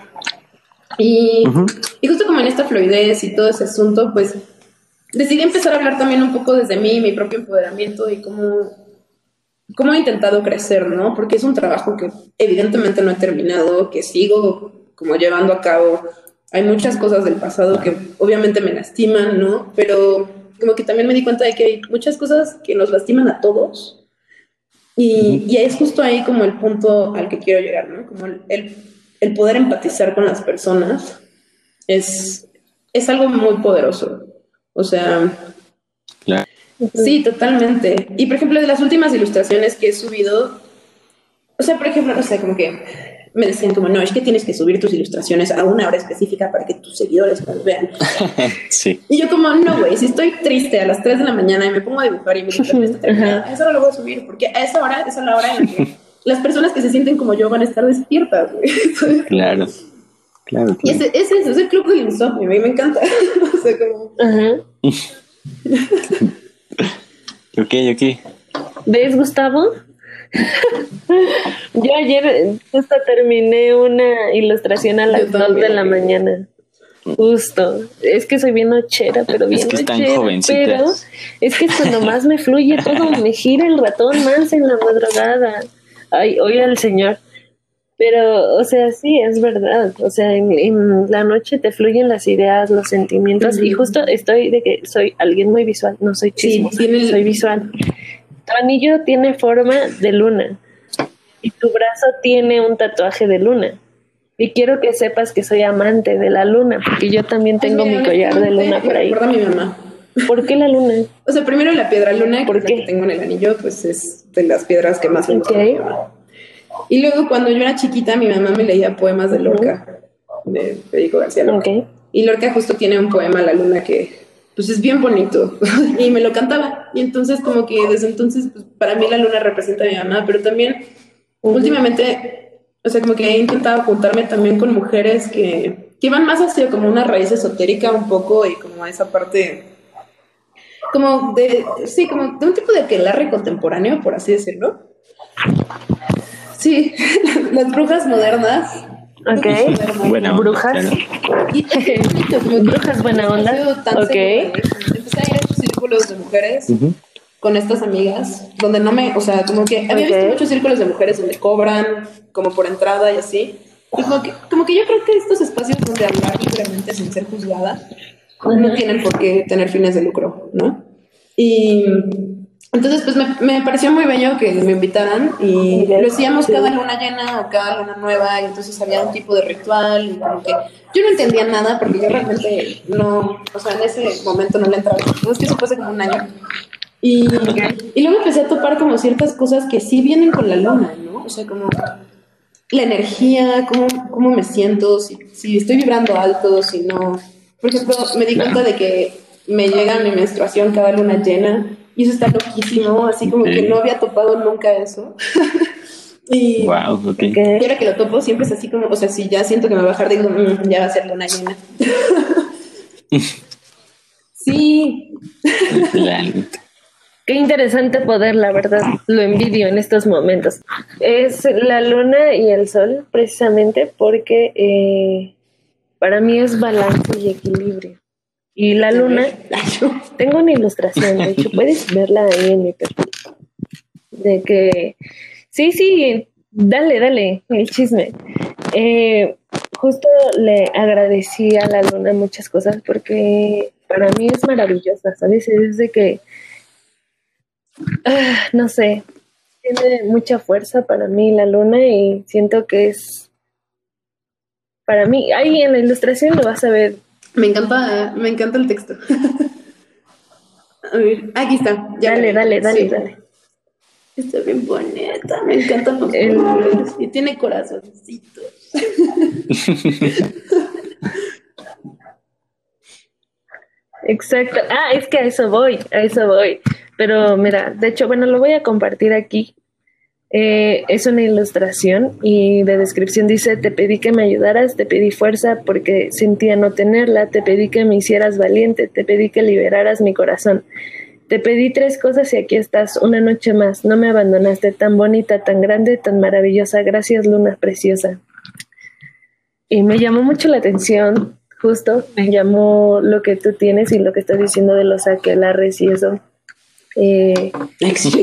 Y, Ujú. y justo como en esta fluidez y todo ese asunto, pues decidí empezar a hablar también un poco desde mí, mi propio empoderamiento y cómo, cómo he intentado crecer, ¿no? Porque es un trabajo que evidentemente no he terminado, que sigo como llevando a cabo. Hay muchas cosas del pasado que obviamente me lastiman, ¿no? Pero como que también me di cuenta de que hay muchas cosas que nos lastiman a todos. Y, y es justo ahí como el punto al que quiero llegar, ¿no? Como el, el, el poder empatizar con las personas es, es algo muy poderoso. O sea. Sí, totalmente. Y por ejemplo, de las últimas ilustraciones que he subido, o sea, por ejemplo, no sé, como que me decían como, no, es que tienes que subir tus ilustraciones a una hora específica para que tus seguidores las vean. Sí. Y yo como, no, güey, si estoy triste a las 3 de la mañana y me pongo a dibujar y está terminada, a esa hora lo voy a subir, porque a esa hora es a la hora en la que las personas que se sienten como yo van a estar despiertas, güey. Entonces, Claro. Claro. Y claro. ese, ese es, es el club del insomnio, a mí me encanta. o sea, como... Ajá. Ok, ok. ¿Ves, Gustavo? Yo ayer justo terminé una ilustración a las 2 de la mañana. Justo, es que soy bien nochera, pero bien Es que están nochera, jovencitas. pero es que es cuando más me fluye todo, me gira el ratón más en la madrugada. Ay, oye al señor. Pero, o sea, sí, es verdad. O sea, en, en la noche te fluyen las ideas, los sentimientos, y justo estoy de que soy alguien muy visual, no soy Sí, chismosa, tiene el- soy visual. Tu anillo tiene forma de luna y tu brazo tiene un tatuaje de luna. Y quiero que sepas que soy amante de la luna, porque yo también tengo mira, mi collar de luna por ahí. recuerda a mi mamá. ¿Por qué la luna? O sea, primero la piedra luna, ¿Por que la tengo en el anillo, pues es de las piedras que más me gustan Ok. Y luego cuando yo era chiquita, mi mamá me leía poemas de Lorca, de Federico García Lorca. Y Lorca justo tiene un poema, La Luna, que pues es bien bonito. y me lo cantaba. Y entonces como que desde entonces, pues, para mí la luna representa a mi mamá, pero también últimamente, o sea, como que he intentado juntarme también con mujeres que, que van más hacia como una raíz esotérica un poco y como a esa parte, como de, sí, como de un tipo de aquelarre contemporáneo, por así decirlo. Sí, las brujas modernas. Ok. Buena Brujas. claro. Y que Brujas buena onda. Ok. Empecé a ir a estos círculos de mujeres Ujú. con estas amigas, donde no me, o sea, como que había Ok. visto muchos círculos de mujeres donde cobran, como por entrada y así. Y como que, como que yo creo que estos espacios donde hablar libremente sin ser juzgada no Ujú. tienen por qué tener fines de lucro, ¿no? Y entonces, pues me, me pareció muy bello que me invitaran y lo hacíamos cada luna llena o cada luna nueva y entonces había un tipo de ritual y como que yo no entendía nada porque yo realmente no, o sea, en ese momento no le entraba. Es que eso fue hace como un año. Y, y luego empecé a topar como ciertas cosas que sí vienen con la luna, ¿no? O sea, como la energía, cómo, cómo me siento, si, si estoy vibrando alto, si no. Por ejemplo, me di cuenta de que me llega mi menstruación cada luna llena y eso está loquísimo, así como que no había topado nunca eso. y, Wow, y ahora que lo topo siempre es así como, o sea, si ya siento que me va a bajar, digo, "Mm, ya va a ser luna llena. sí, Qué interesante poder, la verdad. Lo envidio en estos momentos. Es la luna y el sol, precisamente porque eh, para mí es balance y equilibrio. Y la luna, tengo una ilustración, de hecho, puedes verla ahí en mi perfil. De que, sí, sí, dale, dale, el chisme. Eh, justo le agradecí a la luna muchas cosas porque para mí es maravillosa, ¿sabes? Es de que Ah, no sé, tiene mucha fuerza para mí la luna y siento que es para mí, ahí en la ilustración lo vas a ver. Me encanta, me encanta el texto. a ver, aquí está. ya Dale, dale, dale, Sí. dale. Está bien bonita, me encantan los El- colores y tiene corazoncitos. Exacto. Ah, es que a eso voy, a eso voy. Pero mira, de hecho, bueno, lo voy a compartir aquí. Eh, es una ilustración y de descripción dice, te pedí que me ayudaras, te pedí fuerza porque sentía no tenerla, te pedí que me hicieras valiente, te pedí que liberaras mi corazón. Te pedí tres cosas y aquí estás, una noche más. No me abandonaste, tan bonita, tan grande, tan maravillosa. Gracias, luna preciosa. Y me llamó mucho la atención, justo, me llamó lo que tú tienes y lo que estás diciendo de los aquelarres y eso. Eh,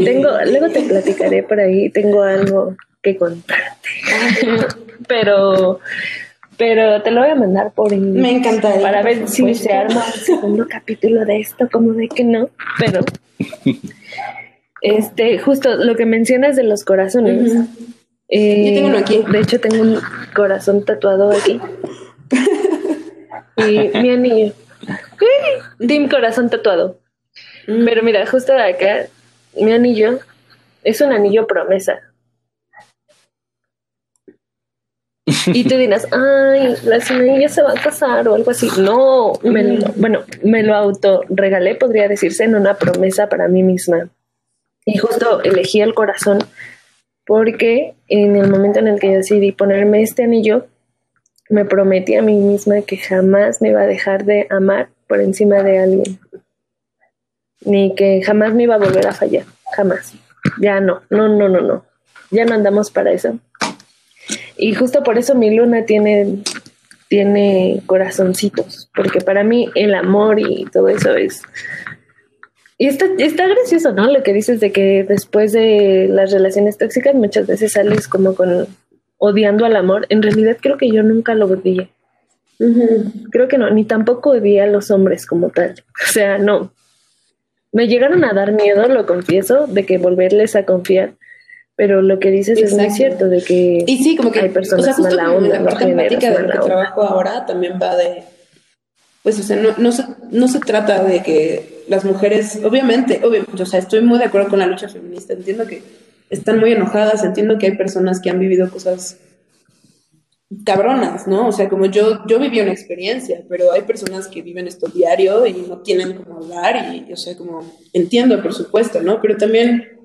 tengo, luego te platicaré por ahí, tengo algo que contarte. pero, pero te lo voy a mandar por email Me encantaría. para ver si supuesto. se arma un segundo capítulo de esto, como de que no, pero este, justo lo que mencionas de los corazones. Eh, Yo tengo uno aquí. De hecho, tengo un corazón tatuado aquí. Y mi anillo. Team corazón tatuado. Mm. Pero mira, justo de acá, mi anillo es un anillo promesa. Y tú dirás, ay, la ya se va a casar o algo así. No, me lo- bueno, me lo auto regalé, podría decirse, en una promesa para mí misma. Y justo elegí el corazón porque en el momento en el que yo decidí ponerme este anillo, me prometí a mí misma que jamás me iba a dejar de amar por encima de alguien. Ni que jamás me iba a volver a fallar. Jamás. Ya no, no, no, no, no. Ya no andamos para eso. Y justo por eso mi luna tiene tiene corazoncitos, porque para mí el amor y todo eso es... Y está, está gracioso, ¿no? Lo que dices de que después de las relaciones tóxicas muchas veces sales como con odiando al amor. En realidad creo que yo nunca lo odié. Creo que no, ni tampoco odié a los hombres como tal. O sea, no. Me llegaron a dar miedo, lo confieso, de que volverles a confiar. Pero lo que dices es muy cierto, de que, y sí, como que hay personas o sea, justo mala onda, la empática de lo que onda. trabajo ahora también va de, pues, o sea, no, no, se, no se trata de que las mujeres, obviamente, obviamente, o sea, estoy muy de acuerdo con la lucha feminista, entiendo que están muy enojadas, entiendo que hay personas que han vivido cosas cabronas, ¿no? O sea, como yo, yo viví una experiencia, pero hay personas que viven esto diario y no tienen cómo hablar y, o sea, como entiendo, por supuesto, ¿no? Pero también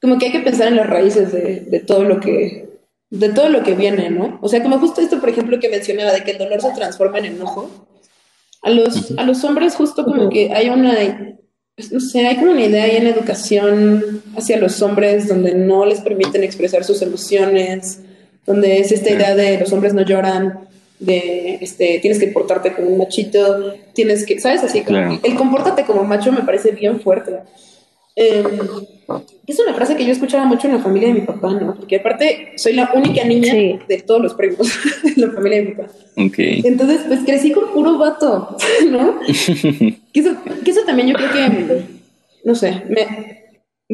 como que hay que pensar en las raíces de, de todo lo que de todo lo que viene, ¿no? O sea, como justo esto, por ejemplo, que mencionaba de que el dolor se transforma en enojo. A los, a los hombres justo como que hay una, no sé, hay como una idea ahí en educación hacia los hombres donde no les permiten expresar sus emociones, donde es esta idea de los hombres no lloran, de este, tienes que portarte como un machito, tienes que, ¿sabes? Así como, Claro. el compórtate como macho me parece bien fuerte. Eh, es una frase que yo escuchaba mucho en la familia de mi papá, ¿no? Porque aparte soy la única niña Sí. de todos los primos en la familia de mi papá. Ok. Entonces, pues crecí con puro vato, ¿no? que, eso, que eso también yo creo que, no sé, me,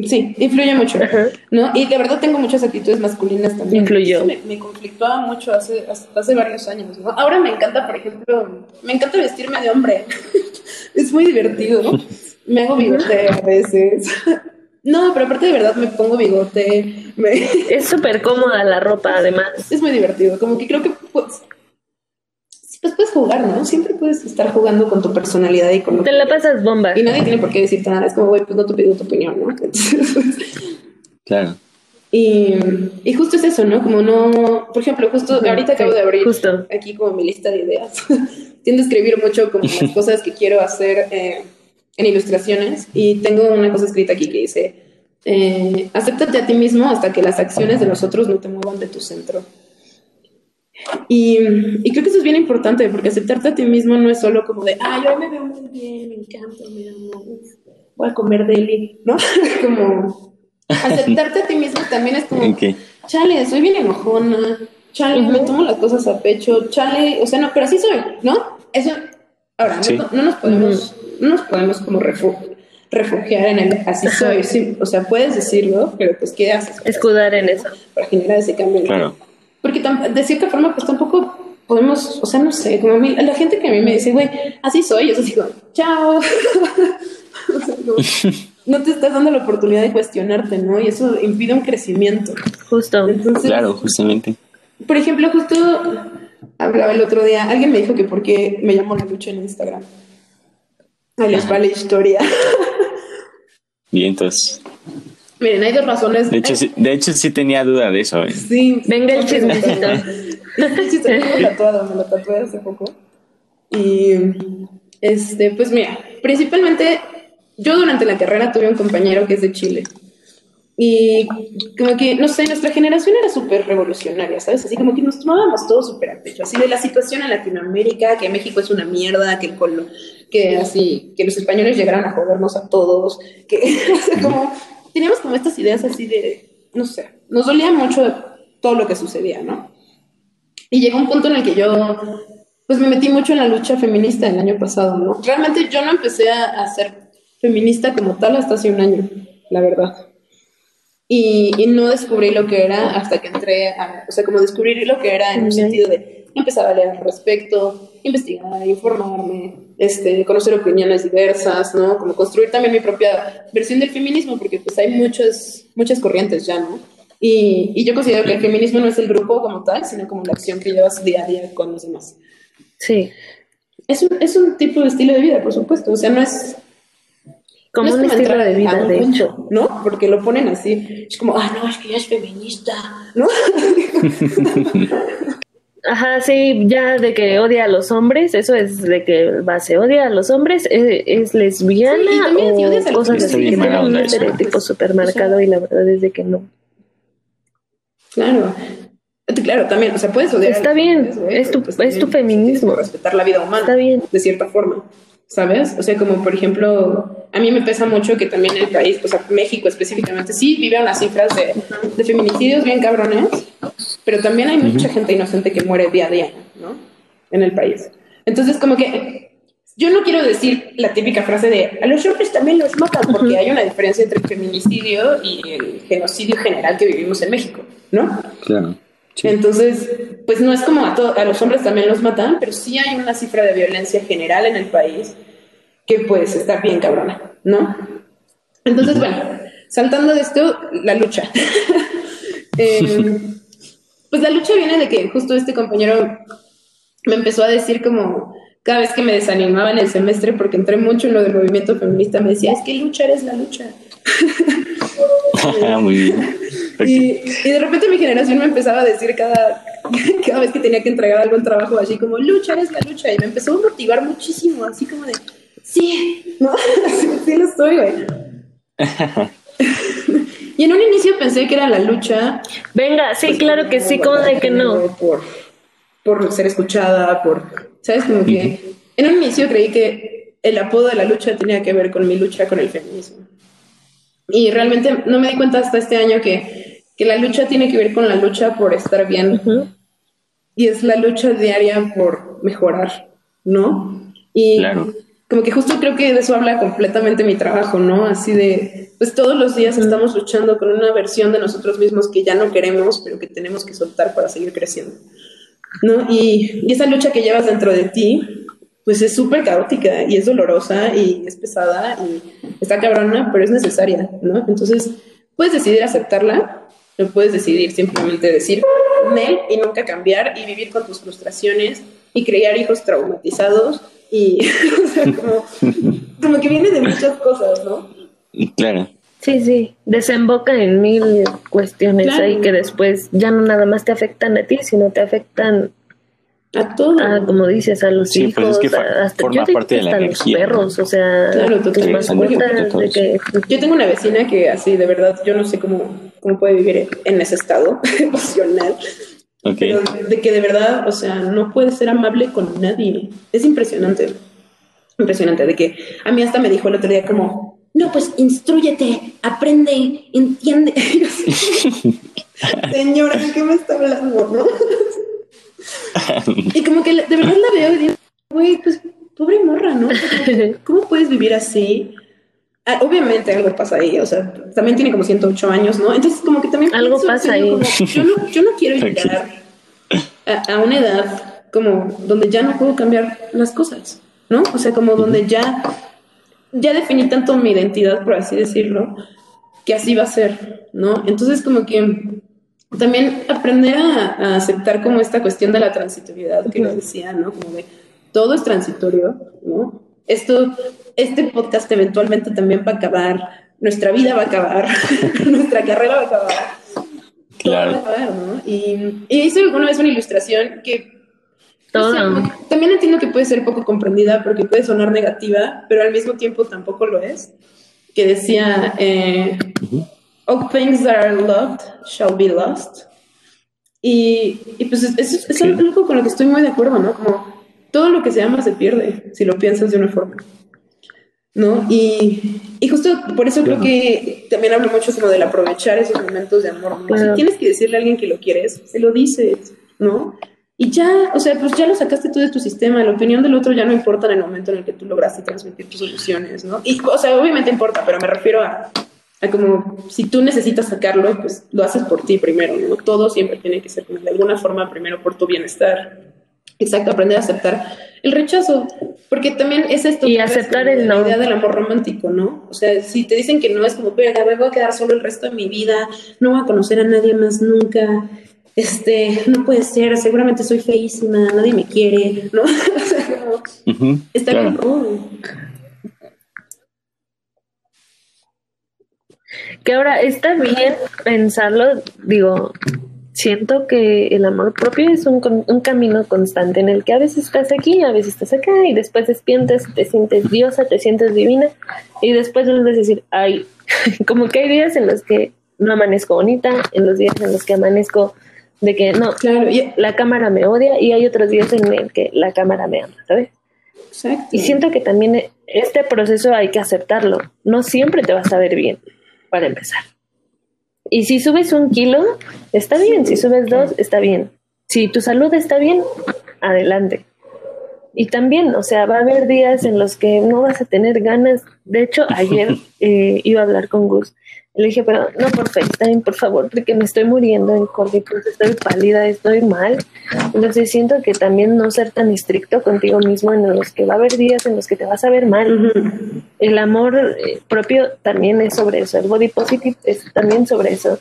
sí, influye mucho, Ajá. ¿no? Y de verdad tengo muchas actitudes masculinas también. Influyó. Eso Me, me conflictuaba mucho hace, hace, hace varios años, ¿no? Ahora me encanta, por ejemplo, me encanta vestirme de hombre. es muy divertido, ¿no? Me hago bigote a veces. No, pero aparte de verdad me pongo bigote. me- Es súper cómoda la ropa, además. es muy divertido. Como que creo que pues, pues puedes jugar, ¿no? Siempre puedes estar jugando con tu personalidad y con lo Te que- la pasas bomba. Y nadie tiene por qué decirte nada. Es como, güey, pues no te pido tu opinión, ¿no? Entonces, Claro. y, y justo es eso, ¿no? Como no. Por ejemplo, justo ahorita acabo de abrir justo. aquí como mi lista de ideas. Tiendo a escribir mucho como las cosas que quiero hacer eh, en ilustraciones. Y tengo una cosa escrita aquí que dice: eh, acéptate a ti mismo hasta que las acciones de los otros no te muevan de tu centro. Y, y creo que eso es bien importante, porque aceptarte a ti mismo no es solo como de, ah, yo me veo muy bien, me encanta, me amo, voy a comer deli, ¿no? como aceptarte a ti mismo también es como, Ok. chale, soy bien enojona, chale, me tomo las cosas a pecho, chale, o sea, no, pero así soy, ¿no? Eso, ahora, no- Sí. no, nos podemos, no nos podemos como refu- refugiar en el así soy, sí, o sea, puedes decirlo, pero pues, ¿qué haces? Escudar en eso. para generar ese cambio. Claro. Porque de cierta forma, pues tampoco podemos, o sea, no sé, como a mí, la gente que a mí me dice, güey, así soy, yo como, chao. O sea, no, no te estás dando la oportunidad de cuestionarte, ¿no? Y eso impide un crecimiento. Justo. Entonces, Claro, justamente. por ejemplo, justo hablaba el otro día, alguien me dijo que por qué me llamo la lucha en Instagram. Ahí les va la historia. Bien, entonces. Miren, hay dos razones. De hecho, sí, de hecho, sí tenía duda de eso. ¿eh? Sí. Venga el chismecito. Lo tengo tatuado, me lo tatué hace poco. Y este, pues mira, principalmente yo durante la carrera tuve un compañero que es de Chile. Y como que, no sé, nuestra generación era súper revolucionaria, ¿sabes? Así como que nos tomábamos todo súper a pecho. Así de la situación en Latinoamérica, que México es una mierda, que el colo, que así, que los españoles llegaron a jodernos a todos, que, o sea, como, teníamos como estas ideas así de, no sé, nos dolía mucho todo lo que sucedía, ¿no? Y llegó un punto en el que yo, pues me metí mucho en la lucha feminista el año pasado, ¿no? Realmente yo no empecé a, a ser feminista como tal hasta hace un año, la verdad. Y, y no descubrí lo que era hasta que entré a, o sea, como descubrí lo que era en un Ok. sentido de empezar a leer al respecto, investigar, informarme, este, conocer opiniones diversas, ¿no? Como construir también mi propia versión del feminismo, porque pues hay muchas, muchas corrientes ya, ¿no? Y, y yo considero que el feminismo no es el grupo como tal, sino como la acción que llevas día a día con los demás. Sí. Es un, es un tipo de estilo de vida, por supuesto, o sea, no es... Como no es un estilo entrar de a vida, de punto, hecho. ¿No? Porque lo ponen así. Es como, ah, no, es que ya es feminista, ¿no? Ajá, sí, ya de que odia a los hombres, eso es de que base odia a los hombres, es, es lesbiana Sí, y también si o los cosas así, que tienen un estereotipo Pues, súper o sea, marcado y la verdad es de que no. Claro. Claro, también, o sea, puedes odiar. Está bien, es tu, pues es tu feminismo. Respetar la vida humana. Está bien. De cierta forma. ¿Sabes? O sea, como por ejemplo, a mí me pesa mucho que también el país, o sea, México específicamente, sí vive unas cifras de, de feminicidios bien cabrones, pero también hay mucha gente inocente que muere día a día, ¿no? En el país. Entonces, como que yo no quiero decir la típica frase de a los hombres también los matan, porque hay una diferencia entre el feminicidio y el genocidio general que vivimos en México, ¿no? Claro. Entonces, pues no es como a, a los hombres también los matan, pero sí hay una cifra de violencia general en el país que pues está bien cabrona, ¿no? Entonces, bueno, saltando de esto, la lucha. Em, pues la lucha viene de que justo este compañero me empezó a decir como cada vez que me desanimaba en el semestre porque entré mucho en lo del movimiento feminista, me decía, es que luchar es la lucha. Muy bien. Y, de repente mi generación me empezaba a decir cada, cada vez que tenía que entregar algún trabajo así como, luchar es la lucha. Y me empezó a motivar muchísimo, así como de, sí, ¿no? sí, lo estoy, güey. Y en un inicio pensé que era la lucha. Venga, sí, pues, claro que sí, como de que no. Por, por ser escuchada, por ¿Sabes? Como que en un inicio creí que el apodo de la lucha tenía que ver con mi lucha con el feminismo. Y realmente no me di cuenta hasta este año que, que la lucha tiene que ver con la lucha por estar bien. Y es la lucha diaria por mejorar, ¿no? Y como que justo creo que de eso habla completamente mi trabajo, ¿no? Así de, pues todos los días estamos luchando con una versión de nosotros mismos que ya no queremos, pero que tenemos que soltar para seguir creciendo. ¿no? Y, esa lucha que llevas dentro de ti, pues es súper caótica y es dolorosa y es pesada y está cabrona, pero es necesaria, ¿no? Entonces, puedes decidir aceptarla, o puedes decidir simplemente decir Nel y nunca cambiar y vivir con tus frustraciones y crear hijos traumatizados y, o sea, como, como que viene de muchas cosas, ¿no? Claro. Sí, sí, desemboca en mil cuestiones ahí que después ya no nada más te afectan a ti, sino te afectan a todo. como dices, a los sí, hijos, pues es que hasta forma yo parte de la hasta energía, los perros, o sea, Claro, tus totalmente. mascotas, de que Yo tengo una vecina que así, de verdad, yo no sé cómo, cómo puede vivir en ese estado emocional. Okay. Pero de que de verdad, o sea, no puede ser amable con nadie. Es impresionante. Impresionante. De que a mí hasta me dijo el otro día como, no, pues instruyete, aprende, entiende. Señora, ¿de qué me está hablando? ¿no? y como que de verdad la veo y digo, güey, pues pobre morra, ¿no? ¿Cómo puedes vivir así? Ah, obviamente algo pasa ahí, o sea, también tiene como 108 años, ¿no? Entonces como que también... Algo pasa ahí. yo, no, yo no quiero llegar a, a una edad como donde ya no puedo cambiar las cosas, ¿no? O sea, como donde ya ya definí tanto mi identidad, por así decirlo, que así va a ser, ¿no? Entonces como que también aprender a, aceptar como esta cuestión de la transitoriedad que nos decía, ¿no? Como de todo es transitorio, ¿no? Esto, este podcast eventualmente también va a acabar, nuestra vida va a acabar, nuestra carrera va a acabar. Claro. Todo va a acabar, ¿no? Y, y hice alguna vez una ilustración que todo. también entiendo que puede ser poco comprendida porque puede sonar negativa, pero al mismo tiempo tampoco lo es. Que decía, eh, All things that are loved shall be lost. Y, y pues es, es, algo con lo que estoy muy de acuerdo, ¿no? Como todo lo que se ama se pierde, si lo piensas de una forma. ¿No? Y, y justo por eso creo que también hablo mucho como del aprovechar esos momentos de amor. Si tienes que decirle a alguien que lo quieres, se lo dices, ¿no? Y ya, o sea, pues ya lo sacaste tú de tu sistema, la opinión del otro ya no importa en el momento en el que tú lograste transmitir tus soluciones, ¿no? Y, o sea, obviamente importa, pero me refiero a, a como si tú necesitas sacarlo, pues lo haces por ti primero, ¿no? Todo siempre tiene que ser de alguna forma primero por tu bienestar. Exacto, aprender a aceptar el rechazo, porque también es esto. Y aceptar el no. La idea del amor romántico, ¿no? O sea, si te dicen que no es como, pero me voy a quedar solo el resto de mi vida, no voy a conocer a nadie más nunca, este, no puede ser, seguramente soy feísima, nadie me quiere, ¿no? o sea, como, está claro. Que ahora está bien pensarlo, digo, siento que el amor propio es un, un, camino constante en el que a veces estás aquí, a veces estás acá y después despiertas, te sientes diosa, te sientes divina y después vuelves a decir, ay, como que hay días en los que no amanezco bonita, en los días en los que amanezco de que no, Claro, y- la cámara me odia y hay otros días en el que la cámara me ama, ¿sabes? exacto. Y siento que también este proceso hay que aceptarlo. No siempre te vas a ver bien, para empezar. Y si subes un kilo, está bien. Si subes dos, está bien. Si tu salud está bien, adelante. Y también, o sea, va a haber días en los que no vas a tener ganas. De hecho, ayer eh, iba a hablar con Gus. Le dije, pero no por FaceTime, por favor, porque me estoy muriendo en Cruz, estoy pálida, estoy mal. Entonces siento que también no ser tan estricto contigo mismo en los que va a haber días en los que te vas a ver mal. El amor eh, propio también es sobre eso, el body positive es también sobre eso.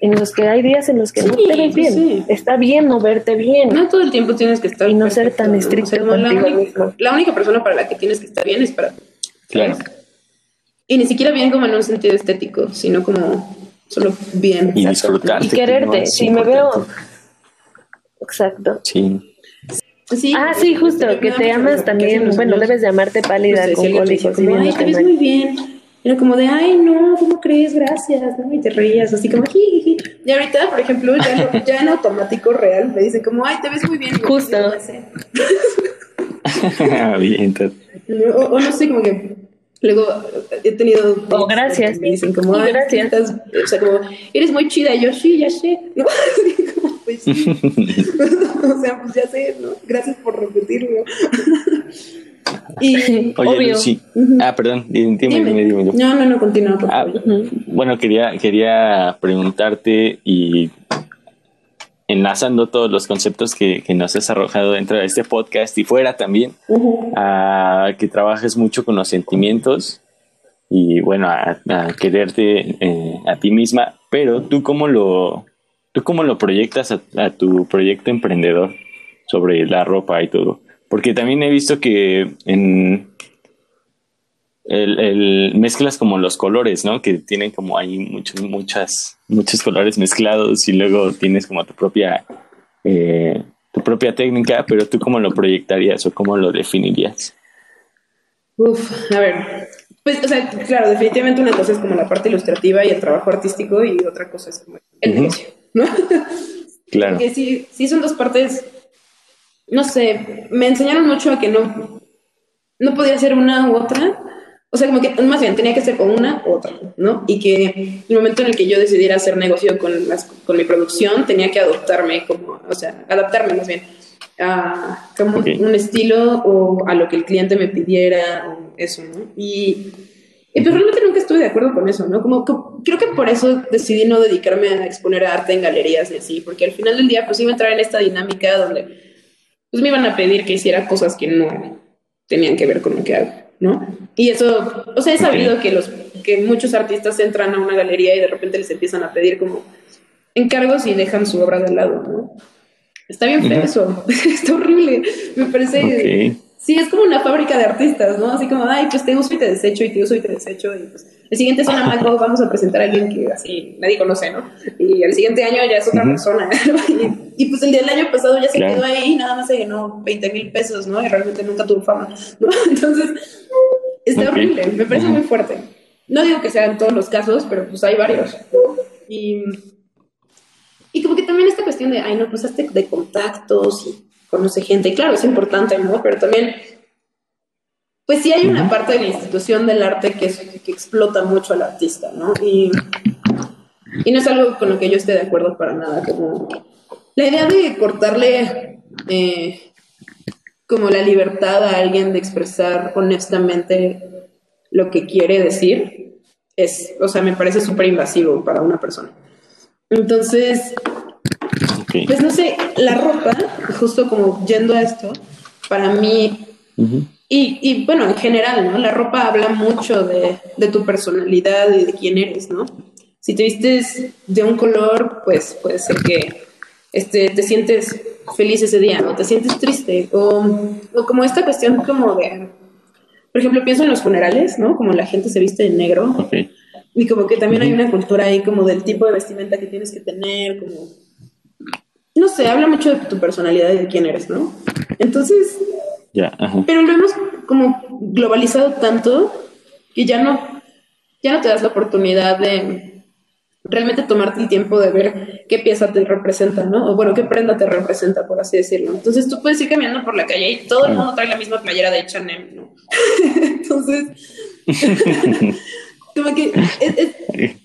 En los que hay días en los que no te ves bien. sí. Está bien no verte bien. No todo el tiempo tienes que estar Y no ser tan estricto no, la, contigo única, mismo. la única persona para la que tienes que estar bien es para ti. Claro. Y ni siquiera bien como en un sentido estético, sino como solo bien. Y disfrutarte. Y que quererte. no si me veo. Exacto. Sí. Sí, Ah, sí, justo, que te amas también. Bueno, debes de amarte pálida no sé, si con cólicos como, ay, te ves muy bien. Era como de, ay, no, ¿cómo crees? Gracias, ¿no? Y te reías, así como, jiji. Y ahorita, por ejemplo, ya, no- ya en automático real me dicen como, ay, te ves muy bien. Justo. "Sí, ya sé". Bien, O, o no sé, como que luego he tenido. O gracias. que Me dicen como, ay, gracias. estás- o sea, como, eres muy chida. Y yo, sí, ya sé. ¿no? Así como, pues sí. o sea, pues ya sé, ¿no? Gracias por repetirlo. y. Oye, Obvio. Lucy. Ujú. Ah, perdón. Dime, dime, Dime. No, no, no, continúa, por Ah, favor. Bueno, quería, quería preguntarte y enlazando todos los conceptos que, que nos has arrojado dentro de este podcast y fuera también, a que trabajes mucho con los sentimientos y bueno, a, a quererte eh, a ti misma, pero tú cómo lo, tú cómo lo proyectas a, a tu proyecto emprendedor sobre la ropa y todo, porque también he visto que en el, el- mezclas como los colores, ¿no? Que tienen como ahí muchos, muchas, muchos colores mezclados y luego tienes como tu propia, eh, tu propia técnica, pero tú cómo lo proyectarías o cómo lo definirías. Uf, a ver. Pues, o sea, claro, definitivamente una cosa es como la parte ilustrativa y el trabajo artístico y otra cosa es como el Ujú. negocio, ¿no? Claro. Que sí, sí son dos partes, no sé, me enseñaron mucho a que no, no podía ser una u otra. O sea, como que más bien tenía que ser o una u otra, ¿no? Y que el momento en el que yo decidiera hacer negocio con, las, con mi producción, tenía que adoptarme como, o sea, adaptarme más bien a como un estilo o a lo que el cliente me pidiera o eso, ¿no? Y, y pues realmente nunca estuve de acuerdo con eso, ¿no? Como, como- creo que por eso decidí no dedicarme a exponer arte en galerías y así, porque al final del día pues iba a entrar en esta dinámica donde pues me iban a pedir que hiciera cosas que no tenían que ver con lo que hago, ¿no? Y eso, o sea, he sabido que los que muchos artistas entran a una galería y de repente les empiezan a pedir como encargos y dejan su obra de lado, ¿no? Está bien feo Ujú. eso, está horrible, me parece... Ok. Sí, es como una fábrica de artistas, ¿no? Así como, ay, pues te uso y te desecho, y te uso y te desecho, y pues el siguiente es una Maco, vamos a presentar a alguien que así nadie conoce, ¿no? Y el siguiente año ya es otra Ujú. persona, ¿no? Y, y, pues el del año pasado ya se Claro. quedó ahí y nada más se ganó 20 mil pesos, ¿no? Y realmente nunca tuvo fama, ¿no? Entonces. Horrible, me parece muy fuerte. No digo que sean todos los casos, pero pues hay varios. Y, y como que también esta cuestión de, ay, no, pues hazte de contactos y conoce gente. Claro, es importante, ¿no? Pero también, pues sí hay una parte de la institución del arte que, es, que explota mucho al artista, ¿no? Y, y no es algo con lo que yo esté de acuerdo para nada. Como la idea de cortarle eh, como la libertad a alguien de expresar honestamente lo que quiere decir es, o sea, me parece súper invasivo para una persona. Entonces, pues no sé, la ropa, justo como yendo a esto, para mí, y, y bueno, en general, ¿no? La ropa habla mucho de, de tu personalidad y de quién eres, ¿no? Si te vistes de un color, pues puede ser que este, te sientes feliz ese día, o te sientes triste, o, o como esta cuestión como de, por ejemplo, pienso en los funerales, ¿no? Como la gente se viste de negro, Ok. y como que también hay una cultura ahí como del tipo de vestimenta que tienes que tener, como... No sé, habla mucho de tu personalidad y de quién eres, ¿no? Entonces, Ya. Ajá. pero lo hemos como globalizado tanto que ya no, ya no te das la oportunidad de realmente tomarte el tiempo de ver qué pieza te representa, ¿no? O bueno, qué prenda te representa, por así decirlo. Entonces tú puedes ir caminando por la calle y todo el mundo trae la misma playera de Chanel, ¿no? Entonces, como que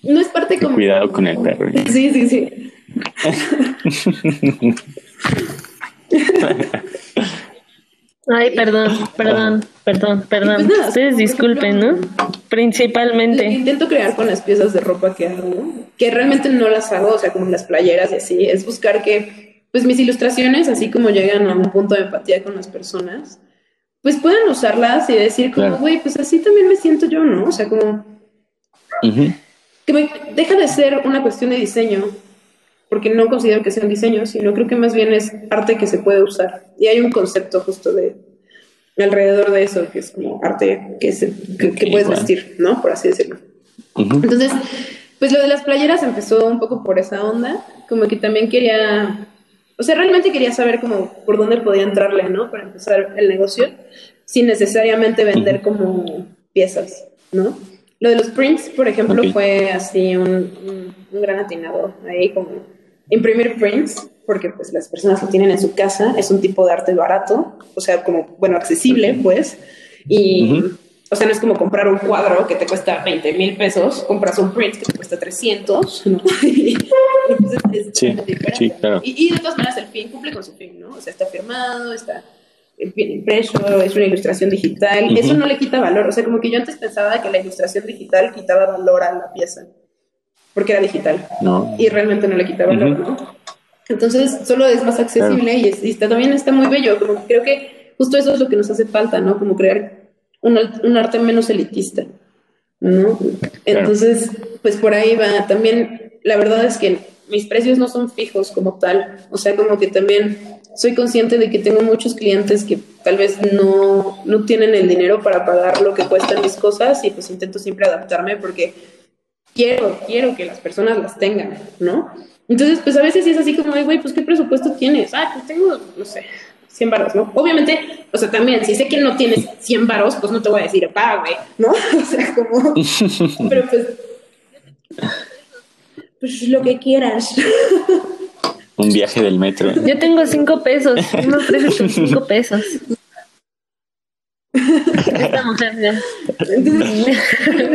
no es parte como... Cuidado con el perro. Sí, sí, sí. Ay, perdón, perdón, perdón, perdón. Pues nada, Ustedes disculpen, ¿no? ejemplo, Principalmente. intento crear con las piezas de ropa que hago, que realmente no las hago, o sea, como las playeras y así, es buscar que, pues mis ilustraciones, así como llegan a un punto de empatía con las personas, pues puedan usarlas y decir como, Claro. güey, pues así también me siento yo, ¿no? O sea, como que me- deja de ser una cuestión de diseño, porque no considero que sea un diseño, sino creo que más bien es arte que se puede usar. Y hay un concepto justo de alrededor de eso, que es como arte que, se, que, que puedes bueno. vestir, ¿no? Por así decirlo. Ujú. Entonces, pues lo de las playeras empezó un poco por esa onda, como que también quería, o sea, realmente quería saber como por dónde podía entrarle, ¿no? Para empezar el negocio, sin necesariamente vender como piezas, ¿no? Lo de los prints, por ejemplo, Ok. fue así un, un, un gran atinado ahí como imprimir prints, porque pues las personas lo tienen en su casa, es un tipo de arte barato, o sea, como, bueno, accesible, pues, y, o sea, no es como comprar un cuadro que te cuesta 20 mil pesos, compras un print que te cuesta 300, ¿no? Y, pues, es- es Sí, sí, claro. Y, y de todas maneras el fin cumple con su fin, ¿no? O sea, está firmado, está bien impreso, es una ilustración digital, eso no le quita valor, o sea, como que yo antes pensaba que la ilustración digital quitaba valor a la pieza, porque era digital No. y realmente no le quita valor, Ujú. ¿no? Entonces solo es más accesible y, es- y está, también está muy bello, como que creo que justo eso es lo que nos hace falta, ¿no? Como crear un, un arte menos elitista, ¿no? Entonces, pues por ahí va. También, la verdad es que mis precios no son fijos como tal, o sea, como que también soy consciente de que tengo muchos clientes que tal vez no, no tienen el dinero para pagar lo que cuestan mis cosas y pues intento siempre adaptarme porque quiero, quiero que las personas las tengan, ¿no? Entonces, pues a veces sí es así como, "Ay, güey, pues ¿qué presupuesto tienes? Ah, pues tengo, no sé, 100 varos, ¿no? Obviamente, o sea, también, si sé que no tienes 100 varos, pues no te voy a decir, pa, güey, ¿no? O sea, como, pero pues, pues lo que quieras. Un viaje del metro. Yo tengo cinco pesos. ¿Qué me ofreces con cinco pesos? Esta mujer ya. Entonces,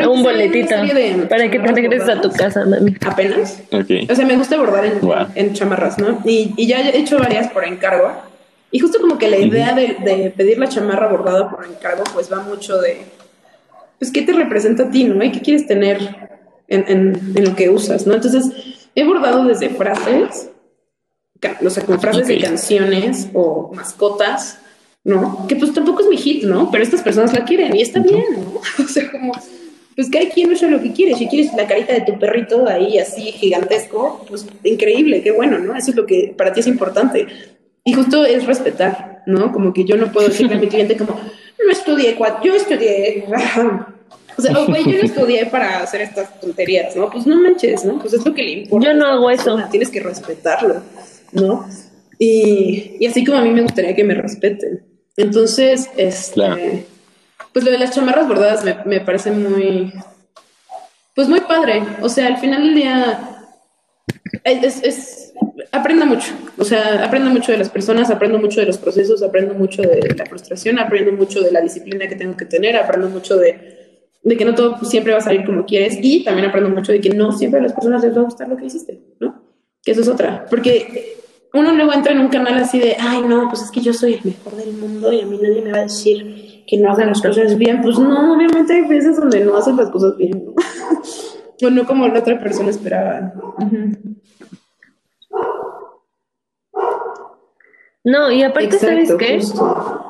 Un boletito. De Para que te regreses a tu casa, mami. Apenas. Ok. O sea, me gusta bordar en, Wow. en chamarras, ¿no? Y, y ya he hecho varias por encargo. Y justo como que la idea de, de pedir la chamarra bordada por encargo, pues va mucho de, pues, ¿qué te representa a ti, no? ¿Y qué quieres tener en, en- en lo que usas, no? Entonces, he bordado desde frases, o sea, con frases de Ok. canciones o mascotas, ¿no? Que pues tampoco es mi hit, ¿no? Pero estas personas la quieren y está bien, ¿no? O sea, como, pues cada quien usa lo que quiere. Si quieres la carita de tu perrito ahí así gigantesco, pues increíble, qué bueno, ¿no? Eso es lo que para ti es importante. Y justo es respetar, ¿no? Como que yo no puedo decirle a mi cliente como, no estudié, cua- yo estudié... O sea, güey, yo no estudié para hacer estas tonterías, ¿no? Pues no manches, ¿no? Pues es lo que le importa. Yo no hago eso. Tienes que respetarlo, ¿no? Y, y así como a mí me gustaría que me respeten. Entonces, este, Claro. pues lo de las chamarras bordadas me, me parece muy, pues muy padre. O sea, al final del día es, es- aprendo mucho. O sea, aprendo mucho de las personas, aprendo mucho de los procesos, aprendo mucho de la frustración, aprendo mucho de la disciplina que tengo que tener, aprendo mucho de, de que no todo siempre va a salir como quieres y también aprendo mucho de que no siempre a las personas les va a gustar lo que hiciste, ¿no? Que eso es otra. Porque uno luego entra en un canal así de, ay, no, pues es que yo soy el mejor del mundo y a mí nadie me va a decir que no hagan las cosas bien. Pues no, obviamente hay veces donde no hacen las cosas bien, ¿no? o no como la otra persona esperaba. No, y aparte, ¿sabes qué? Está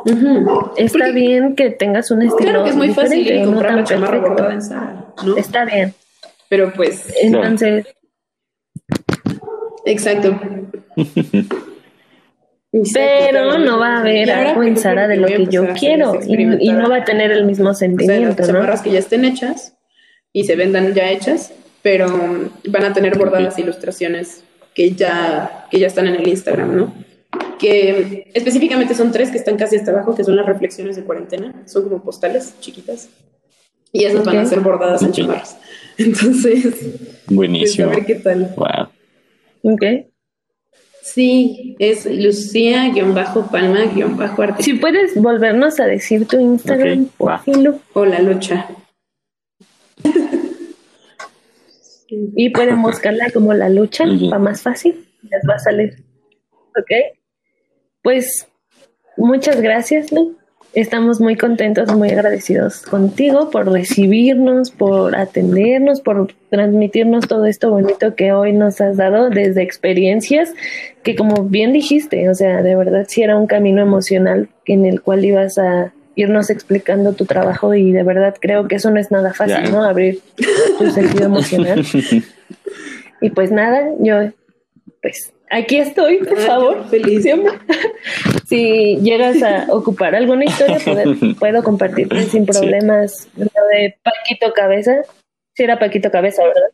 Porque bien que tengas un estilo Claro que es muy fácil comprar la chamarra bordada en Zara, ¿no? Está bien. Pero pues, Entonces, exacto. Pero no va a haber algo en Sara de lo a que yo a hacer quiero y, y no va a tener el mismo O sea, las sentimiento, ¿no? chamarras que ya estén hechas y se vendan ya hechas, pero van a tener bordadas ilustraciones que ya, que ya están en el Instagram, ¿no? Que específicamente son tres que están casi hasta abajo, que son las reflexiones de cuarentena, son como postales chiquitas, y esas van a ser bordadas en chamarras. Entonces, pues a Buenísimo. ver qué tal. Wow. Ok. Sí, es Lucía-Palma-Arte. Si puedes volvernos a decir tu Instagram, Ok, va. por fin, Lu. O la lucha. Y pueden buscarla como la lucha, va más fácil, les va a salir. Ok. Pues muchas gracias, Lu. Estamos muy contentos, muy agradecidos contigo por recibirnos, por atendernos, por transmitirnos todo esto bonito que hoy nos has dado desde experiencias que como bien dijiste, o sea, de verdad sí era un camino emocional en el cual ibas a irnos explicando tu trabajo y de verdad creo que eso no es nada fácil. ¿no? Abrir tu sentido emocional. Y pues nada, yo pues aquí estoy, por Ah, favor. feliz. Siempre. Si llegas a ocupar alguna historia, puedo, puedo compartirte sin Sí. problemas lo de Paquito Cabeza. Si era Paquito Cabeza, ¿verdad?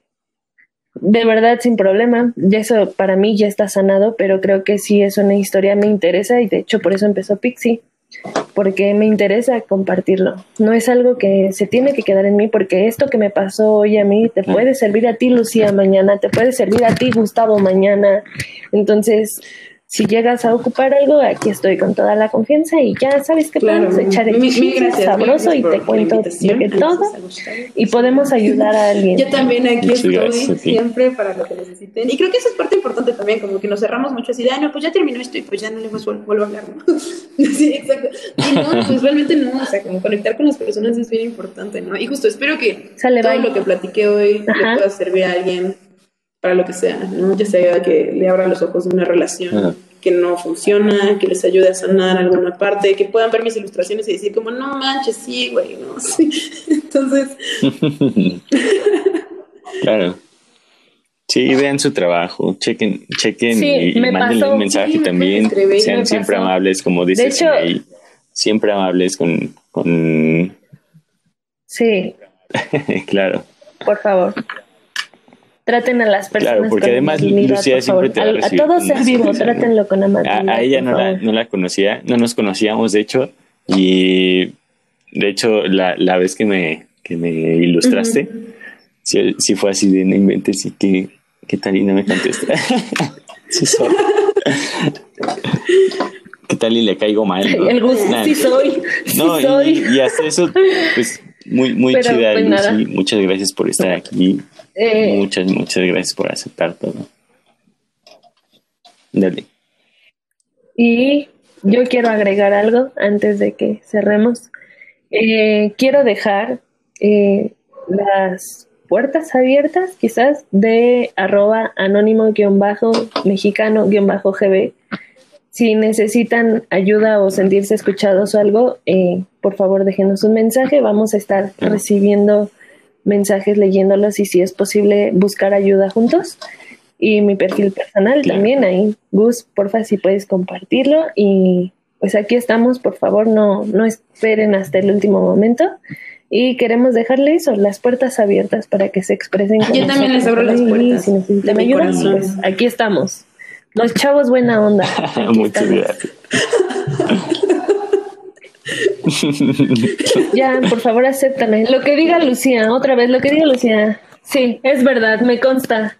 De verdad, sin problema. Y eso para mí ya está sanado, pero creo que sí es una historia, me interesa y de hecho por eso empezó Pixie, porque me interesa compartirlo. No es algo que se tiene que quedar en mí, porque esto que me pasó hoy a mí te puede servir a ti, Lucía, mañana, te puede servir a ti, Gustavo, mañana. Entonces, si llegas a ocupar algo, aquí estoy con toda la confianza y ya sabes que Claro. podemos echar el chisme sabroso y te cuento de todo y podemos ayudar a alguien. Yo también aquí estoy gracias siempre para lo que necesiten. Y creo que eso es parte importante también, como que nos cerramos mucho así de, ah, no, pues ya terminó esto y pues ya no le vuelvo, vuelvo a hablar, ¿no? sí, exacto. Y no, pues realmente no, o sea, como conectar con las personas es bien importante, ¿no? Y justo espero que Sale, todo bye. lo que platiqué hoy Ajá. le pueda servir a alguien para lo que sea, ¿no? Ya sea que le abra los ojos de una relación Ajá. que no funciona, que les ayude a sanar alguna parte, que puedan ver mis ilustraciones y decir como, no manches, sí, güey, ¿no? Sí. Entonces, claro. Sí, vean su trabajo, chequen, chequen Sí, y, me mándenle pasó, un mensaje sí, también. Sean me siempre pasó. amables, como dice hecho- Sinaí, siempre amables con, con Sí, claro. por favor. Traten a las personas Claro, porque con además Lucía por siempre te va a a, recibir todo con ser una vivo, trátenlo con amabilidad. A, a ella no la, no la conocía, no nos conocíamos de hecho, y de hecho la, la vez que me, que me ilustraste, sí, sí fue así de no inventes y que, ¿qué tal y no me contesta? sí soy. ¿Qué tal y le caigo mal? no? El gusto, Nah. sí soy, sí No, y- soy. Y, hasta eso, pues muy, muy Pero, chida, pues, Lucy. Muchas gracias por estar aquí. Eh, Muchas, muchas gracias por aceptar todo. Dale. Y yo quiero agregar algo antes de que cerremos. Eh, quiero dejar eh, las puertas abiertas, quizás, de arroba anónimo-mexicano-gb. Si necesitan ayuda o sentirse escuchados o algo, eh, por favor déjenos un mensaje. Vamos a estar recibiendo mensajes, leyéndolos y si es posible buscar ayuda juntos y mi perfil personal Claro. también ahí. Gus, porfa, si puedes compartirlo. Y pues aquí estamos, por favor, no, no esperen hasta el último momento. Y queremos dejarle eso, las puertas abiertas para que se expresen. con Yo también nosotros les abro las puertas Si necesitan de mi ayuda, corazón. pues aquí estamos. Los chavos, buena onda. Muchas gracias. Ya, por favor, acéptame. Lo que diga Lucía, otra vez, lo que diga Lucía. Sí, es verdad, me consta.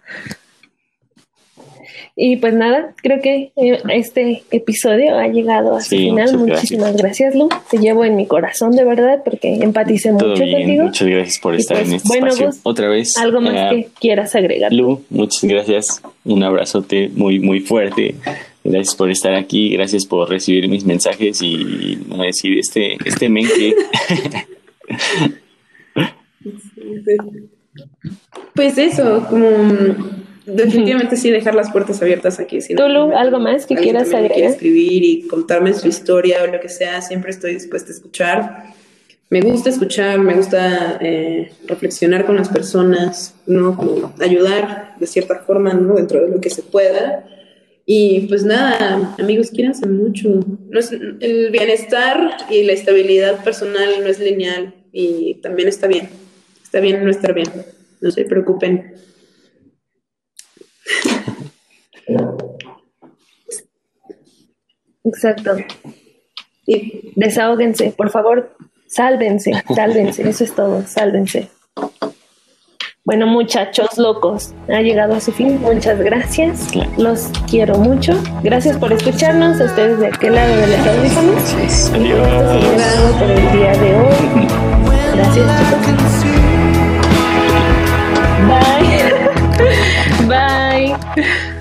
Y pues nada, creo que eh, este episodio ha llegado a su Sí, final. Muchísimas gracias. Lu. Te llevo en mi corazón, de verdad, porque empaticé Todo mucho bien, contigo. muchas gracias por Y estar pues, en este bueno, espacio. Gus, Otra vez. Algo más eh, que quieras agregar. Lu, muchas gracias. Un abrazote muy, muy fuerte. Gracias por estar aquí. Gracias por recibir mis mensajes y no decir este, este men que Pues eso, como definitivamente sí dejar las puertas abiertas aquí. Si Tú, Lu, ¿algo más que quieras agregar? escribir y contarme su historia o lo que sea, siempre estoy dispuesta a escuchar. Me gusta escuchar, me gusta eh, reflexionar con las personas, ¿no? Como ayudar de cierta forma, ¿no? Dentro de lo que se pueda. Y pues nada, amigos, quiéranse mucho. No es- el bienestar y la estabilidad personal no es lineal y también está bien. Está bien no estar bien. No se preocupen. Exacto. Y Desahóguense, por favor, sálvense, sálvense. Eso es todo, sálvense. Bueno, muchachos locos, ha llegado a su fin. Muchas gracias. Los quiero mucho. Gracias por escucharnos. Ustedes de aquel lado de los audífonos. Y esto llega algo por el día de hoy. Gracias, chicos. Bye. Bye.